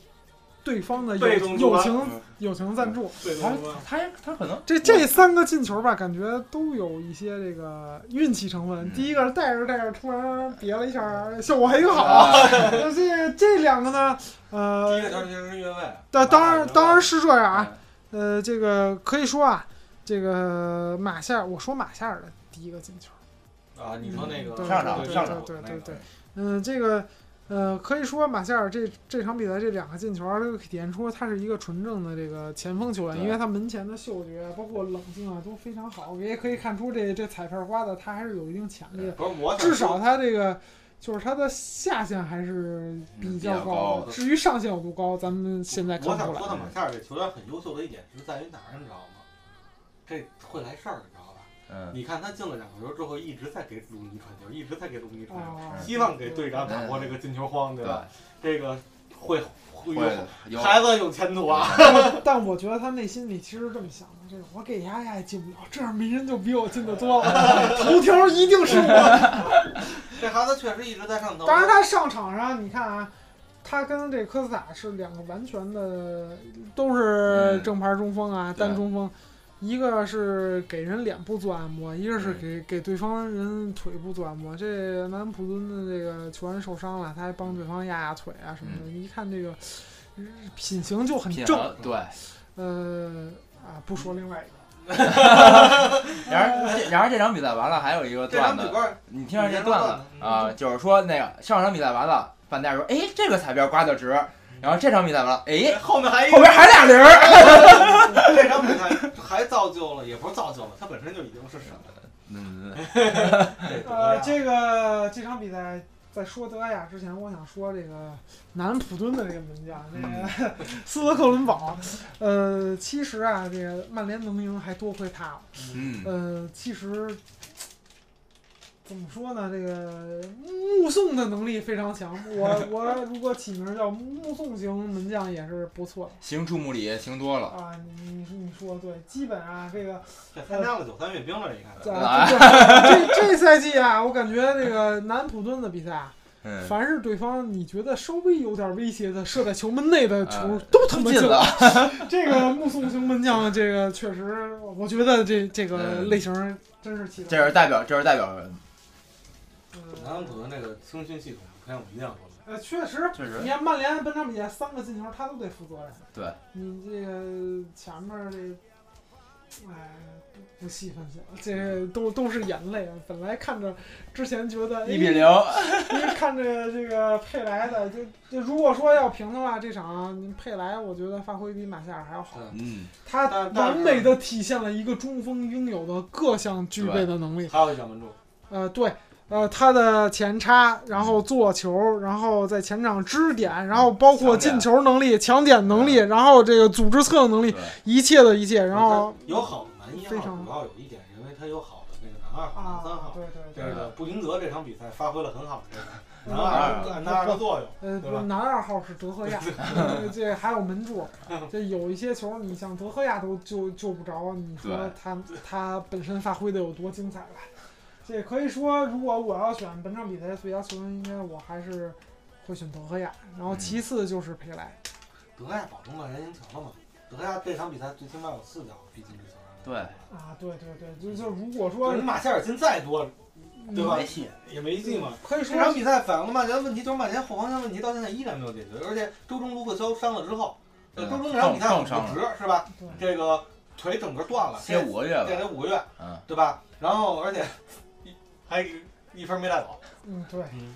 对方的被友友情友情赞助。他他他可能这这三个进球吧，感觉都有一些这个运气成分。嗯第一个是带着带着突然别了一下，效果还挺好。啊，那 [LAUGHS] 这这两个呢，第一呃个，是越位，当当然当然是这样啊。嗯呃，这个可以说啊，这个马夏尔，我说马夏尔的第一个进球。啊，你说那个对上场对上场对对对对，嗯，这个呃，可以说马夏尔这这场比赛这两个进球儿，都体现出他是一个纯正的这个前锋球员，因为他门前的嗅觉包括冷静啊都非常好，也可以看出这这彩票刮的他还是有一定潜力的，不是我至少他这个。就是他的下限还是比较高至于上限有多高，咱们现在我看不出来。想说的马夏尔这球员很优秀的一点是在于哪儿，你知道吗？这会来事儿，你知道吧？嗯，你看他进了两个球之后，一直在给鲁尼传球，一直在给鲁尼传球，啊，希望给队长打破这个进球荒，对对吧？，这个会会会有孩子有前途啊！但我觉得他内心里其实这么想的：这个我给丫丫也进不了，这样没人就比我进的多了，[LAUGHS] 头条一定是我。[LAUGHS] 这孩子确实一直在上头。当然，他上场上，你看啊，他跟这科斯塔是两个完全的，都是嗯正牌中锋啊，对单中锋。一个是给人脸部做按摩，一个是嗯给给对方人腿部做按摩。这南安普敦的这个球员受伤了，他还帮对方压压腿啊什么的。一看这个呃品行就很正。对。呃啊，不说另外一个。[LAUGHS] 然而，这然而这场比赛完了，还有一个这段子，你听着这段子嗯啊，就是说那个上场比赛完了，范戴说，哎，这个彩票刮的值。然后这场比赛完了，哎，后面还一后边还俩零儿。[LAUGHS] 这场比赛还造就了，也不是造就了，他本身就已经是神了。嗯，这呃，这个这场比赛在说德亚之前，我想说这个南安普敦的这个门将，这个 [LAUGHS] 斯德克伦堡。呃，其实啊，这个曼联能赢还多亏他了。嗯，呃，其实怎么说呢？这个目送的能力非常强。我 [LAUGHS] 我如果起名叫目送型门将也是不错的行注目礼行多了。啊。你你你说的对，基本啊，这个这参加了九三阅兵了，你看。在这这这赛季啊，我感觉这个南普敦的比赛啊，[LAUGHS] 嗯，凡是对方你觉得稍微有点威胁的射在球门内的球啊，都他妈进了。这个目送型门将，这个确实，我觉得这这个嗯类型真是起得这是代表，这是代表，南安普的那个通讯系统培养门将说的，呃，确实，确实你，看曼联本场比赛三个进球，他都得负责任。对，你这个前面这，哎，不不细分析了，这都都是眼泪啊。本来看着之前觉得一比，零，哎因为看着这个佩莱的，就就如果说要平的话，这场佩莱我觉得发挥比马夏尔还要好。嗯，他完美的体现了一个中锋应有的各项具备的能力。还有一小门柱，呃，对，呃，他的前插，然后做球，然后在前场支点，然后包括进球能力、抢点能力，然后这个组织策应能力，一切的一切，然后有好的男一号，非常主要有一点，因为他有好的那个男二号、啊男三号，。对对这，个布林德这场比赛发挥了很好的这个嗯 [LAUGHS] 男二男二的作用，呃，男二号是德赫亚，[LAUGHS] 呃这还有门柱，[LAUGHS] 这有一些球你像德赫亚都救救不着，你说他他本身发挥的有多精彩吧？这可以说，如果我要选本场比赛最佳球员，应该我还是会选德赫亚，然后其次就是佩莱。德赫亚保中了人赢球了嘛？德赫亚这场比赛最起码有四脚逼近这球对啊，对对对，就就如果说你马夏尔进再多对吧没戏，也没戏嘛。可以说这场比赛反映了曼联的问题，就是曼联后防线问题到现在依然没有解决，而且周中卢克肖伤了之后，呃嗯周中这场比赛伤五值是吧？这个腿整个断了，歇五个月这吧，得五个月，嗯，对吧？然后而且一还一分没带走，嗯对，嗯，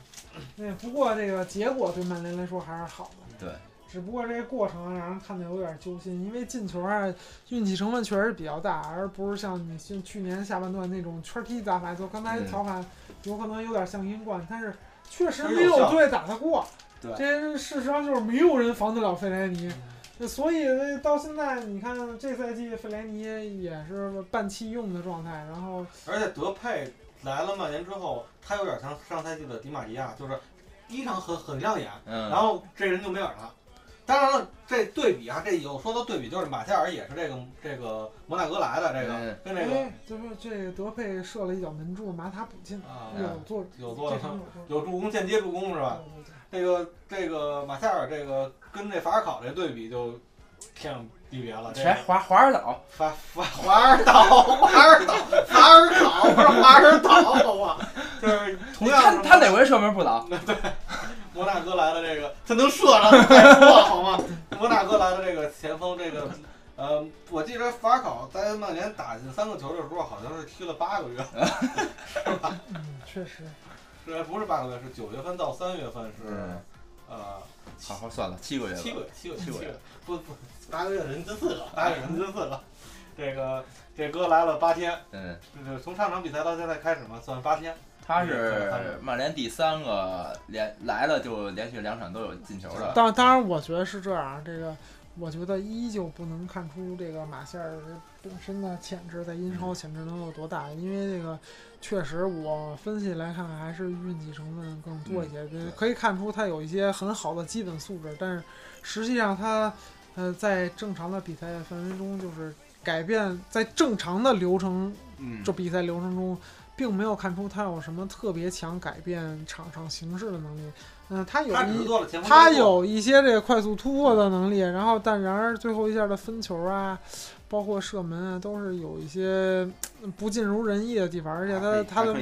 那不过这个结果对曼联来说还是好的。对，只不过这个过程让人看得有点揪心，因为进球啊，运气成分确实比较大，而不是像你像去年下半段那种圈踢打法。就刚才嗯调侃，有可能有点像英冠，但是确实没有队打得过。对这事实上就是没有人防得了费莱尼。嗯所以呃到现在，你看这赛季费莱尼也是半弃用的状态，然后而且德佩来了曼联之后，他有点像上赛季的迪玛利亚，就是第一场很很亮眼，嗯，然后这人就没影儿了。当然了，这对比啊，这有说到对比，就是马夏尔也是这个这个摩纳哥来的，这个嗯跟这个哎，就是这德佩射了一脚门柱，马塔补进，啊有做有做有助攻，间接助攻是吧？对对对这个这个马夏尔这个跟这法尔考这对比就天壤地别了。这个谁华华尔岛，法法华尔岛，华尔岛，华尔岛不是华尔岛，好吧？就是同样他他哪回射门不倒？[LAUGHS] 对摩纳哥来的这个，他能射上太多好吗？摩纳哥来的这个前锋，这个呃，我记得法考在曼联打进三个球的时候，好像是踢了八个月，[LAUGHS] 嗯，确实，是不是八个月？是九月份到三月份是嗯，呃好好算了，七个月吧，七个月，七个月，七个月。七个。月，不不，八个月人真四个，八个月人真四个。这个这哥来了八天，嗯，就是从上场比赛到现在开始嘛，算八天。他是曼联第三个连来了就连续两场都有进球的，当当然，我觉得是这样，这个我觉得依旧不能看出这个马歇尔本身的潜质，在英超潜质能有多大，因为这个确实我分析来看还是运气成分更多一些，对可以看出他有一些很好的基本素质，但是实际上他呃在正常的比赛范围中就是改变在正常的流程嗯这比赛流程中，并没有看出他有什么特别强改变场上形势的能力。嗯、他有一他有一些这个快速突破的能力，然后但然而最后一下的分球啊，包括射门啊，都是有一些嗯不尽如人意的地方，而且他他的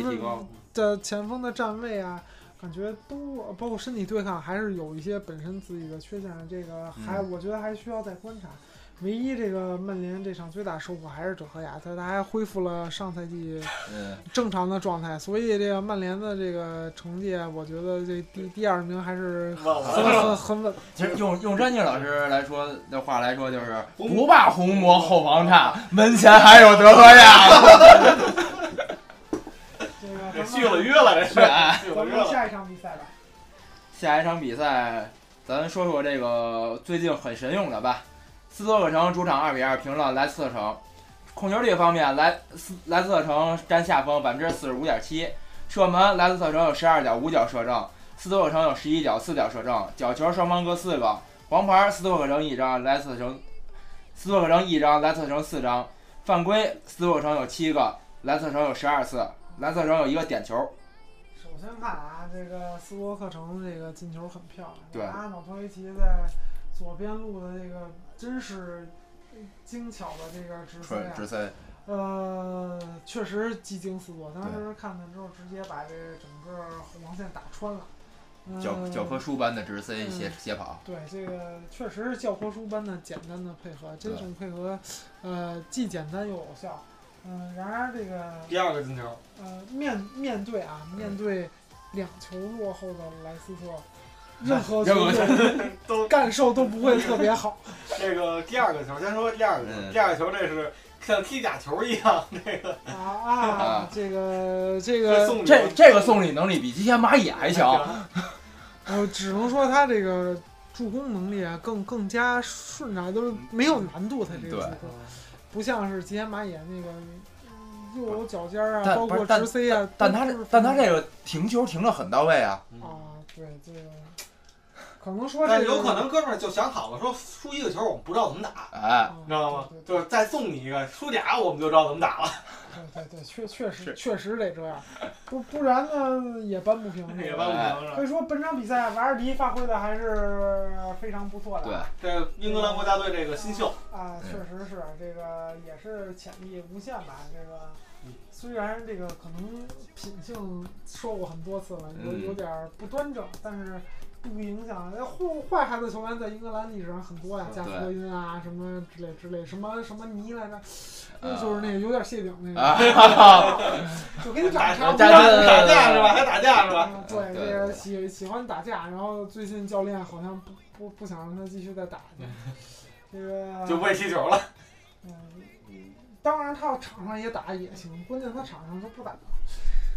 的前锋的站位啊。感觉都包括身体对抗，还是有一些本身自己的缺陷，这个还、嗯我觉得还需要再观察。唯一这个曼联这场最大收获还是德赫亚，他他还恢复了上赛季嗯，正常的状态，所以这个曼联的这个成绩啊，我觉得这第第二名还是很了很很稳。其实用用詹妮老师来说的话来说，就是不怕红魔后防差，门前还有德赫亚。这个这续了约了，这是咱。们下一场比赛吧。下一场比赛，咱说说这个最近很神勇的吧。斯托克城主场二比二平了莱斯特城。控球率方面，莱斯莱斯特城占下风百分之四十五点七，射门莱斯特城有十二脚五脚射正，斯托克城有十一脚四脚射正，角球双方各四个，黄牌斯托克城一张，莱斯特城斯托克城一张，莱斯特城四张，犯规斯托克城有七个，莱斯特城有十二次，莱斯特城有一个点球。首先看啊，这个斯托克城这个进球很漂亮，对阿瑙托维奇在左边路的这个真是精巧的这个直塞啊，直塞，呃，确实技惊四座。当时看看之后，直接把这整个黄线打穿了。教呃教科书般的直塞嗯斜斜跑，对，这个确实是教科书般的简单的配合，这种配合，呃，既简单又有效。嗯、然而这个第二个进球，呃，面面对啊，面对两球落后的莱斯特，任何任何球队 [LAUGHS] 都感受都不会特别好。[LAUGHS] 这个第二个球，先说第二个球，嗯第二个球这是像踢假球一样，这个啊 [LAUGHS] 啊啊，这个这个，这这这个送礼能力比吉田麻也还强。呃，只能说他这个助攻能力啊，更更加顺畅，都是没有难度。他这个对助攻，不像是吉田麻也那个。嗯又有脚尖儿啊，包括直塞啊，但他是这但他这个停球停的很到位啊，啊，对这个，可能说但这个有可能哥们儿就想好了，说输一个球我们不知道怎么打，哎，啊你知道吗对？对就是再送你一个，输俩我们就知道怎么打了，对对对，确确实确实得这样，不不然呢也扳不平。也这个扳不平是吧可以？说本场比赛瓦尔迪发挥的还是非常不错的。对这英格兰国家队这个新秀，啊，嗯确实是这个也是潜力无限吧。这个嗯虽然这个可能品性说过很多次了，有嗯有点儿不端正，但是。不影响，坏坏孩子球员在英格兰历史上很多呀，加对福德因啊，什么之类之类，什么什么尼来着，那就是那个有点谢顶那个，啊，[LAUGHS] 就跟你打多。[LAUGHS] 架打架是吧？还打架是吧？嗯对，对这个喜喜欢打架，然后最近教练好像不不不想让他继续再打去，[LAUGHS] 这个就不会踢球了。嗯，当然他要场上也打也行，关键他场上他不打。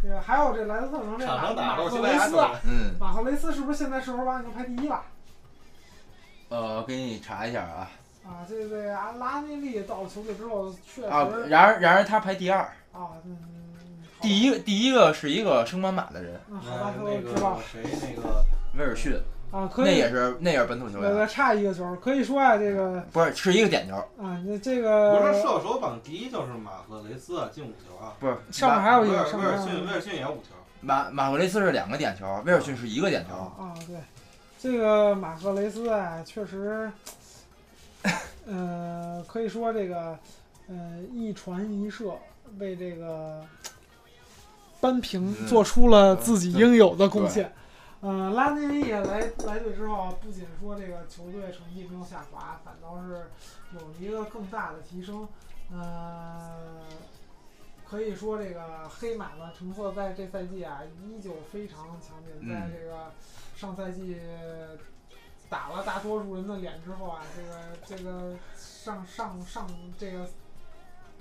这个还有这莱斯特城这马赫雷斯啊，嗯，马赫雷斯是不是现在射手榜已经排第一了？呃，给你查一下啊，啊，这这阿拉内利到了球队之后，确实啊，然而然而他排第二，啊，嗯，第一个第一个是一个升班马的人，嗯，好吧，那都知道。个谁那个威尔逊，啊，可以那也，是那也是本土球员，对对，差一个球，可以说啊，这个不是是一个点球，啊，那这不个是射手榜第一就是马赫雷斯啊，进五球啊。不是上面还有一个，威尔逊，威尔逊也五球。马马赫雷斯是两个点球，威尔逊是一个点球，啊，对，这个马赫雷斯啊，确实，呃，可以说这个，呃，一传一射，为这个扳平嗯做出了自己应有的贡献。呃，拉内利也来来队之后啊，不仅说这个球队成绩没有下滑，反倒是有一个更大的提升。呃，可以说这个黑马的成色在这赛季啊，依旧非常强劲。嗯在这个上赛季打了大多数人的脸之后啊，这个这个上上上这个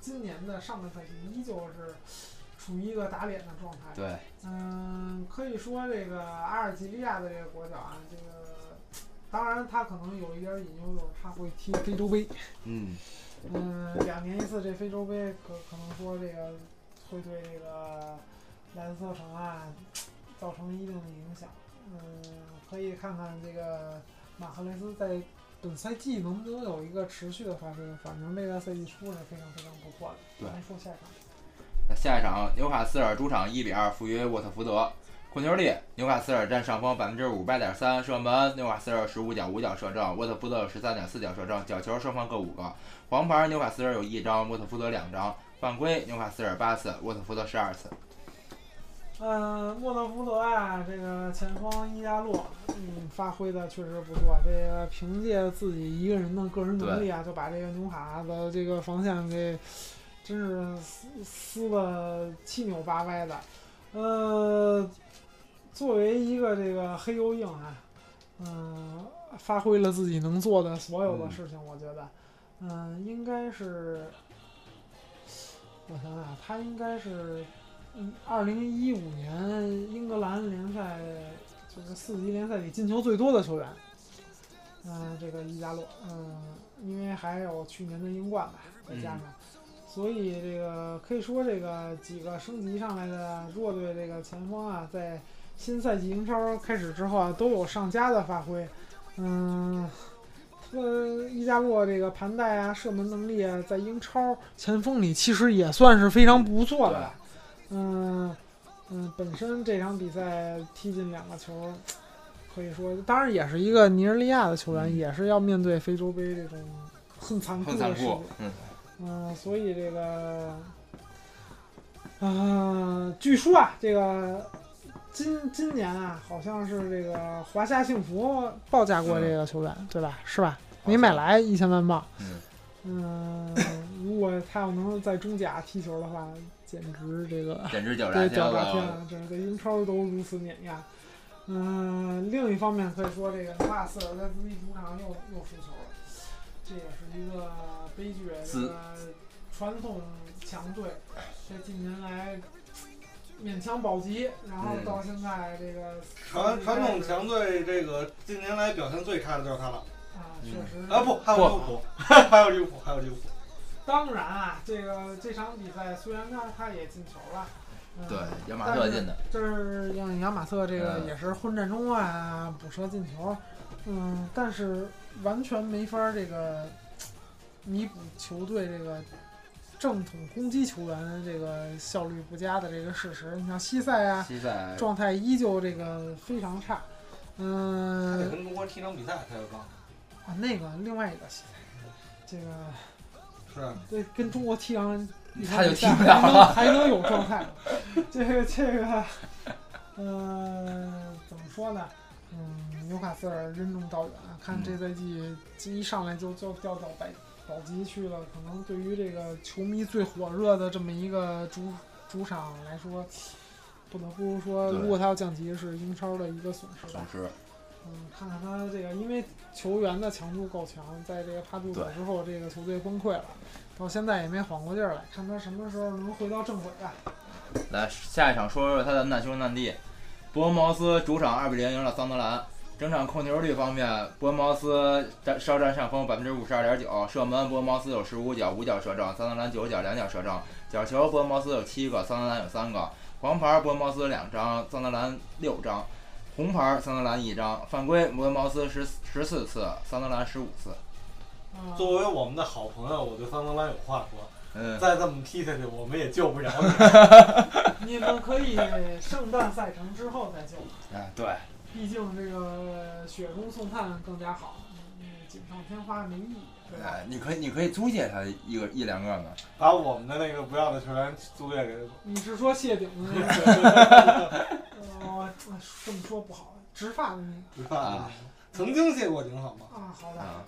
今年的上个赛季依旧是处于一个打脸的状态。对，嗯，可以说这个阿尔及利亚的这个国脚啊，这个当然他可能有一点隐忧，就是他会踢非洲杯。嗯，[LAUGHS] 嗯，两年一次这非洲杯可可能说这个会对这个莱斯特城啊造成一定的影响。嗯，可以看看这个马赫雷斯在本赛季能不能有一个持续的发挥。反正这个赛季初是非常非常不错的。对说下一场。下一场纽卡斯尔主场一比二负于沃特福德。控球率，纽卡斯尔占上风百分之五八点三，射门纽卡斯尔十五点五脚射正，沃特福德十三点四脚射正，角球双方各五个。黄牌纽卡斯尔有一张，沃特福德两张。犯规纽卡斯尔八次，沃特福德十二次。嗯，沃特福德啊，这个前锋伊加洛，嗯，发挥的确实不错。这个凭借自己一个人的个人能力啊，就把这个纽卡的这个防线给真是撕撕的七扭八歪的。呃，作为一个这个黑油硬啊，嗯、发挥了自己能做的所有的事情，我觉得，嗯、应该是，我想想，他应该是。嗯，二零一五年英格兰联赛就是四级联赛里进球最多的球员。嗯、这个伊加洛，嗯、因为还有去年的英冠吧，再加上，所以这个可以说这个几个升级上来的弱队这个前锋啊，在新赛季英超开始之后啊，都有上佳的发挥。嗯，呃，伊加洛这个盘带啊、射门能力啊，在英超前锋里其实也算是非常不错的了。嗯，嗯，本身这场比赛踢进两个球，可以说，当然也是一个尼日利亚的球员，嗯也是要面对非洲杯这种很残酷的事情酷。。嗯，嗯、所以这个，嗯、据说啊，这个今今年啊，好像是这个华夏幸福报价过这个球员，对吧？是吧？没买来一千万镑。嗯嗯，如果他要能在中甲踢球的话，简直这个简直屌对炸天了。屌炸天了，这个英超都如此碾压。嗯，另一方面可以说，这个纽卡斯尔在自己主场又又输球了，这也是一个悲剧。这个传统强队这近年来勉强保级，然后嗯到现在这个传传统强队这个近年来表现最差的就是他了啊，确实啊！不，还有利物浦，[LAUGHS] 还有利物浦，还有利物浦。当然啊，这个这场比赛虽然他他也进球了，嗯、对，亚马特进的。就是让亚马特这个嗯也是混战中啊，补射进球，嗯，但是完全没法儿这个弥补球队这个正统攻击球员这个效率不佳的这个事实。你像西塞啊，西塞状态依旧这个非常差，他得嗯跟中国踢场比赛才有状态。啊那个另外一个西塞，这个是啊，对跟中国踢场他就踢不了还能还能有状态，[LAUGHS] 这个这个，呃，怎么说呢？嗯，纽卡斯尔任重道远，看嗯这赛季这一上来就就掉到百保级去了，可能对于这个球迷最火热的这么一个主主场来说，不得不说，如果他要降级，是英超的一个损失吧。损失。嗯，看看他这个，因为球员的强度够强，在这个帕杜走之后，这个球队崩溃了，到现在也没缓过劲儿来，看他什么时候能回到正轨吧。来，下一场说说他的难兄难弟，伯恩茅斯主场二比零赢了桑德兰。整场控球率方面，伯恩茅斯占稍占上风，百分之五十二点九。射门，伯恩茅斯有十五脚，五脚射正；桑德兰九脚，两脚射正。角球，伯恩茅斯有七个，桑德兰有三个。黄牌，伯恩茅斯两张，桑德兰六张。红牌，桑德兰一张。犯规，伯恩茅斯十十四次，桑德兰十五次。啊、作为我们的好朋友，我对桑德兰有话说。嗯，再这么踢下去，我们也救不着你。[LAUGHS] 你们可以圣诞赛程之后再救，哎，对，毕竟这个雪中送炭更加好，嗯，锦上添花没意义，对吧？哎，你可以你可以租借他一个一两个嘛。把我们的那个不要的球员租借给你是说谢顶的那个？呃，[LAUGHS] 这么说不好，植发的那个。啊曾经谢过顶好吗？啊，好的。啊，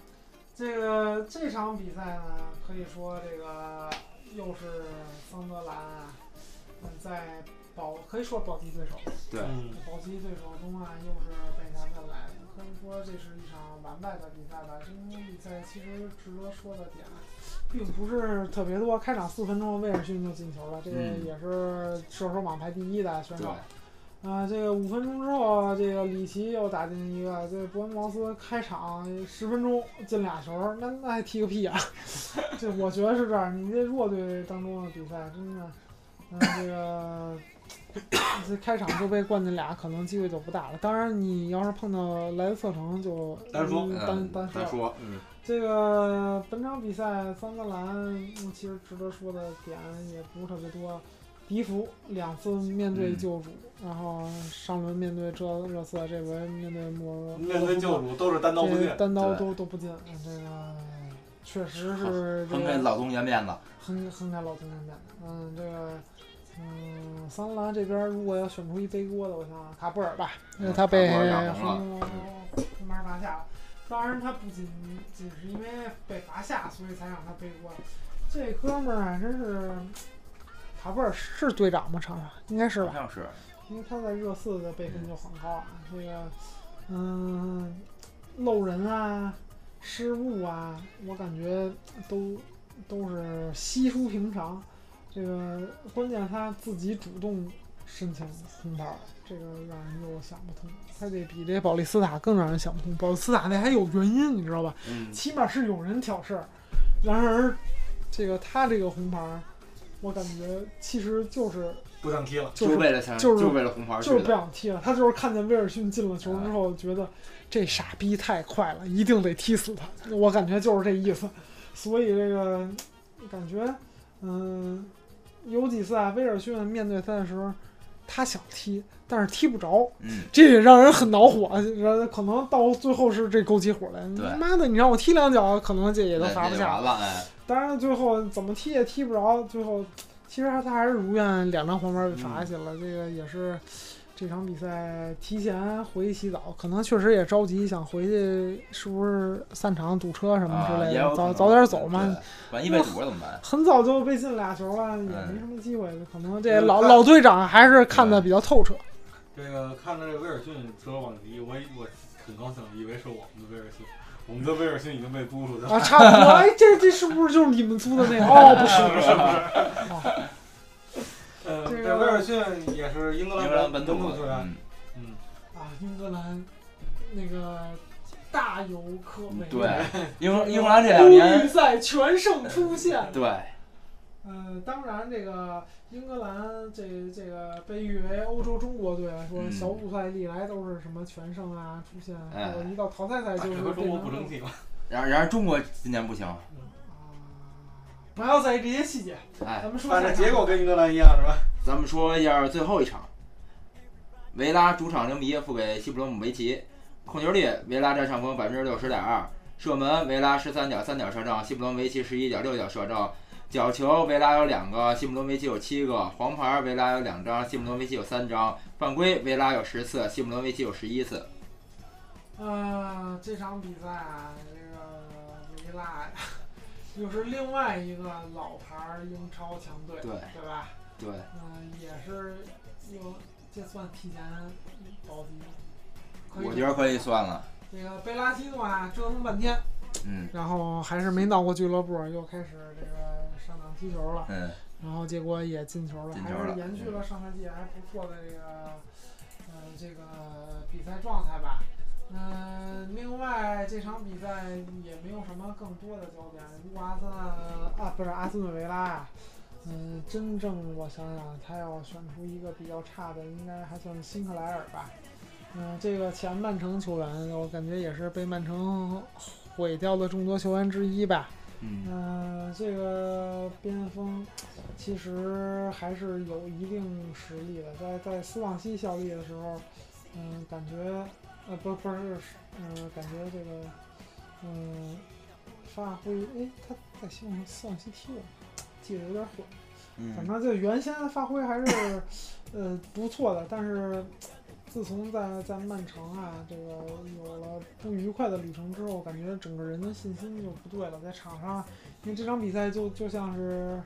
这个这场比赛呢，可以说这个又是桑德兰啊，嗯在保可以说保级对手，对，嗯，保级对手中啊，又是被他们来的，可以说这是一场完败的比赛吧。这场比赛其实值得说的点，并不是特别多。开场四分钟，威尔逊就进球了，这也是射手榜排第一的选对手。，啊，这个五分钟之后，这个里奇又打进一个。这个伯恩茅斯开场十分钟进俩球，那那还踢个屁啊！[LAUGHS] 这我觉得是这样。你这弱队当中的比赛，真的，嗯、这个这开场就被灌进俩，可能机会就不大了。当然，你要是碰到莱斯特城，就单说嗯单嗯单说了。单说，嗯，这个本场比赛，桑德兰嗯其实值得说的点也不是特别多。迪福两次面对嗯救主，然后上轮面对热热刺，这回面对莫面对救主都是单刀不进。单刀都都不进，嗯这个确实是这个很给老东家面子。很很给老东家面子。嗯，这个嗯，桑德兰这边如果要选出一背锅的，我想想卡布尔吧，因为他被红红红牌罚下了。当然，他不仅仅是因为被罚下，所以才让他背锅。这哥们儿啊，真是卡布尔是队长吗？场上应该是吧好？像是，因为他在热刺的辈分就很高啊。这个，嗯，漏人啊，失误啊，我感觉都都是稀疏平常。这个关键他自己主动申请红牌，这个让人又想不通。他得比这保利斯塔更让人想不通。保利斯塔那还有原因，你知道吧？嗯，起码是有人挑事儿。然而，这个他这个红牌，我感觉其实就是不想踢了。就是为了想，就是为了红牌就是不。想踢了。他就是看见威尔逊进了球之后，觉得这傻逼太快了，一定得踢死他。我感觉就是这意思。所以这个感觉，嗯，有几次啊，威尔逊面对他的时候，他想踢，但是踢不着，嗯，这也让人很恼火。然可能到最后是这勾起火来，你妈的，你让我踢两脚，可能这也都罚不下。了，哎，当然最后怎么踢也踢不着，最后其实他还是如愿两张黄牌被罚下去了。这个也是这场比赛提前回去洗澡，可能确实也着急，想回去是不是散场堵车什么之啊，类的，早早点走嘛。万一被堵了怎么办？很早就被进俩球了，也嗯没什么机会。可能这老老队长还是看的比较透彻。这个看着这威尔逊折往迪，我我很高兴，以为是我们的威尔逊，我们的威尔逊已经被租出去了。啊，差不多。哎，这这是不是就是你们租的那个？[LAUGHS] 哦，不是，不是，不是。哦 [LAUGHS] 呃，这个威尔逊也是英格兰本土土球员，嗯，嗯，啊，英格兰那个大有可为。对，英英格兰这两欧年预，赛全胜出现。对，嗯，当然，这个英格兰这这个被誉为欧洲中国队来说，嗯小组赛历来都是什么全胜啊出现，哎一到淘汰赛就是这和中国不争气嘛。然而然而中国今年不行，啊，不要在意这些细节，哎，咱们说反正下结果跟英格兰一样是吧？咱们说一下最后一场，维拉主场零比一负给西普罗姆维奇，控球率维拉占上风百分之六十点二，射门维拉十三点三脚射正，西普罗姆维奇十一点六脚射正，角球维拉有两个，西普罗姆维奇有七个，黄牌维拉有两张，西普罗姆维奇有三张，犯规维拉有十次，西普罗姆维奇有十一次。呃，这场比赛啊，这个维拉呀，又是另外一个老牌儿英超强队，对对吧？对，嗯、也是又这算提前保级吗？我觉得可以算了。这个贝拉西诺啊，折腾半天，嗯然后还是没闹过俱乐部，又开始这个上场踢球了，嗯，然后结果也进球了，进球了还是延续了上赛季还不错的这个呃这个比赛状态吧。嗯、另外这场比赛也没有什么更多的焦点。如果阿森纳啊不是阿斯顿维拉啊、嗯、真正我想想，他要选出一个比较差的，应该还算辛克莱尔吧。嗯、这个前曼城球员，我感觉也是被曼城毁掉的众多球员之一吧。嗯，嗯、这个边锋其实还是有一定实力的，在在斯旺西效力的时候，嗯、感觉呃不不是，嗯、感觉这个嗯、发挥，哎，他在西旺斯旺西踢了，记得有点混。反嗯，正就原先发挥还是呃不错的，但是自从在在曼城啊这个有了不愉快的旅程之后，感觉整个人的信心就不对了，在场上，因为这场比赛就就像是。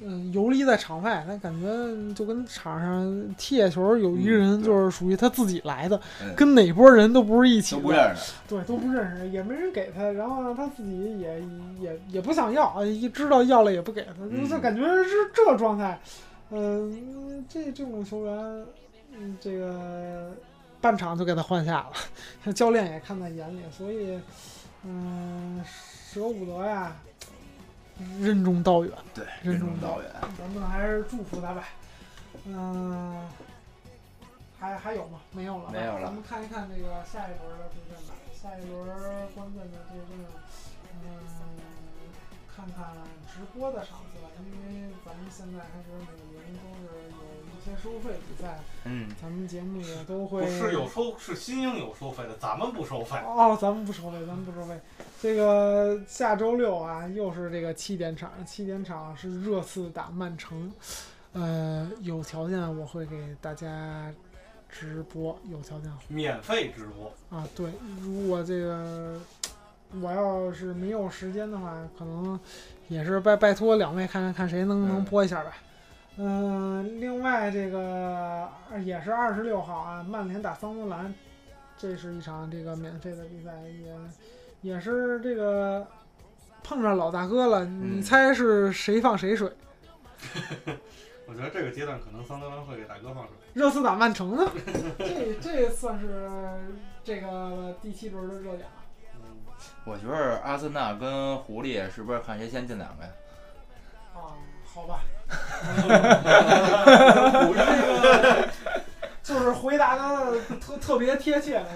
嗯，游离在场外，他感觉就跟场上踢野球，有一个人就是属于他自己来的，嗯跟哪波人都不是一起的，都不认识。对，都不认识，也没人给他，然后呢，他自己也也也不想要，一知道要了也不给他，就就嗯感觉是这状态。嗯、这这种球员，嗯，这个半场就给他换下了，[LAUGHS] 教练也看在眼里，所以，嗯、舍不得呀，任重道远，对，任重道远。咱们还是祝福他吧。嗯、还还有吗？没有了，没有了咱们看一看这个下一轮的对阵吧。下一轮关键的对阵，嗯，看看直播的场次吧，因为咱们现在还是每年都是些收费比赛，嗯，咱们节目也都会不是有收，是新英有收费的，咱们不收费。哦，咱们不收费，咱们不收费。这个下周六啊，又是这个七点场，七点场是热刺打曼城。呃，有条件我会给大家直播，有条件免费直播，啊。对，如果这个我要是没有时间的话，可能也是拜拜托两位看看看谁能能嗯播一下吧。嗯、另外这个呃也是二十六号啊，曼联打桑德兰，这是一场这个免费的比赛，也也是这个碰上老大哥了，你嗯猜是谁放谁水？[LAUGHS] 我觉得这个阶段可能桑德兰会给大哥放水。热刺打曼城呢？[LAUGHS] 这这算是这个第七轮的热点了。嗯，我觉得阿森纳跟狐狸是不是看谁先进两个呀？啊，好吧，我这个就是回答的特特别贴切的，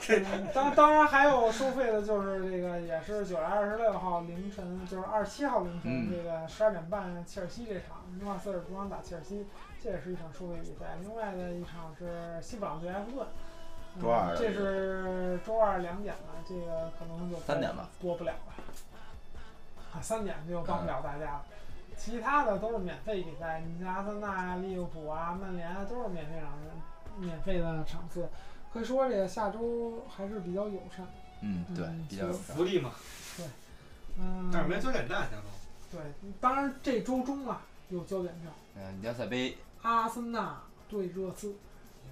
是吧？嗯 [LAUGHS] 当当然还有收费的，就是这个也是九月二十六号凌晨，就是二十七号凌晨嗯这个十二点半切尔西这场，纽卡斯尔主场打切尔西，这也是一场收费比赛。另外的一场是西布朗对埃弗顿。嗯周二这是周二两点了，这个可能就三点吧，播不了了。啊，三点就帮不了大家了。其他的都是免费比赛，你像阿森纳呀、利物浦啊、曼联啊，都是免费场免费的场次。可以说这个下周还是比较友善。嗯，对嗯，比较有善。福利嘛，对嗯，但是没焦点战，下周。对，当然这周中啊有焦点战，嗯，联赛杯，阿森纳对热刺，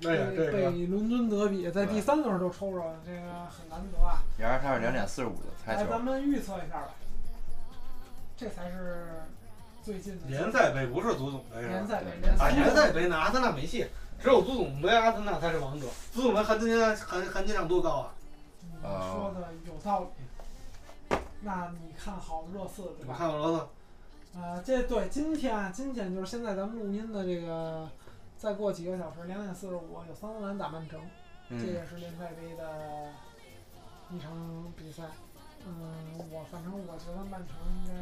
哎呀，北这个北伦敦德比在第三轮就抽着了，这个很难得啊。然而它是两点四十五的猜来，球，咱们预测一下吧，这才是最近的联赛杯不是足总杯是吧？联赛杯联赛杯杯呢，阿森纳没戏，只有足总杯阿森纳才是王者。足总杯含金量含含金量多高啊？你哦说的有道理。那你看好热刺对我吧？看好热刺，呃，这对今天啊，今天就是现在咱们录音的这个，再过几个小时，两点四十五有桑德兰打曼城，这嗯，也是联赛杯的一场比赛。嗯，我反正我觉得曼城应该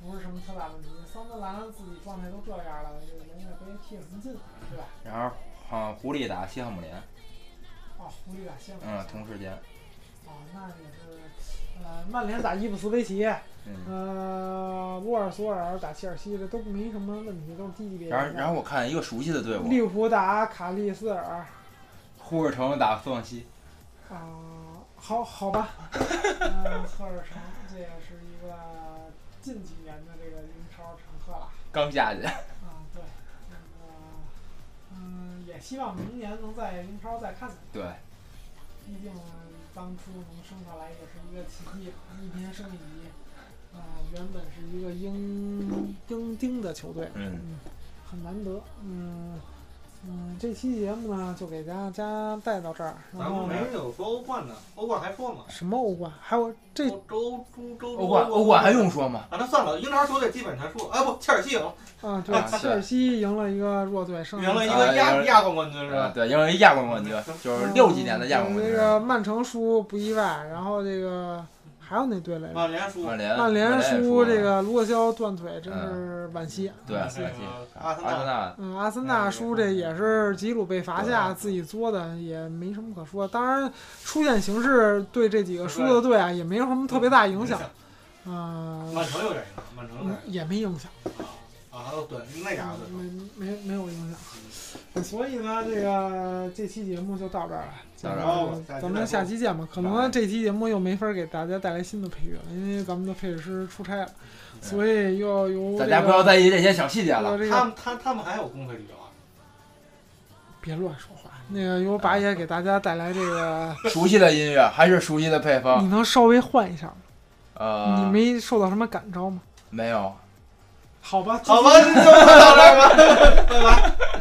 不是什么特大问题。桑德兰自己状态都这样了，这个联赛杯踢什么劲，对吧？然后啊，狐狸打西汉姆联，哦，狐狸打西汉姆嗯，联同时间，啊，那也是，呃，曼联打伊布斯维奇，嗯。呃，沃尔索尔打切尔西，这都没什么问题，都是低级别然后，然后我看一个熟悉的队伍，利物浦打卡利斯尔，呼尔城打斯旺西，啊、好好吧，[LAUGHS] 呃，赫尔城这也是一个近几刚下去，啊，对，那个，嗯，也希望明年能在英超再看看，对，毕竟当初能生下来也是一个奇迹，一年升一级，啊、原本是一个英英丁的球队，嗯，很难得，嗯。嗯，这期节目呢，就给大家带到这儿。然咱后们没有说欧冠呢，欧冠还说吗？什么欧冠？还有这周周周周欧冠欧冠还用说吗？啊？那算了，英超球队基本全输了。哎，不，切尔西赢了，啊，对，啊切尔西赢了一个弱队，剩下赢了一啊个亚亚冠冠军是啊，吧？对，因为亚冠冠军就是六几年的亚冠冠这军，个曼城输不意外，然后这个还有那队来着？曼联输，曼联输，这个卢克肖断腿，真是惋惜。对，惋惜阿森纳阿森纳，嗯，阿森纳输这也是吉鲁被罚下，自己作的，也没什么可说。当然，出现形势对这几个输的队啊，也没有什么特别大影响。嗯、曼城有点影响，曼城也没影响。啊，对，那家的。没没没有影响。所以呢，这个这期节目就到这儿了。到这儿了这个咱们下期见吧。可能这期节目又没法给大家带来新的配乐了，因为咱们的配乐师出差了，所以又要由大这个家不要在意这些小细节了。这个他们他他们还有公费旅游啊？[LAUGHS] 别乱说话。那个由八爷给大家带来这个，[LAUGHS] 熟悉的音乐还是熟悉的配方你，能稍微换一下吗？呃，你没受到什么感召吗？没有？好吧，好吧，就到这儿吧，[LAUGHS] 拜拜。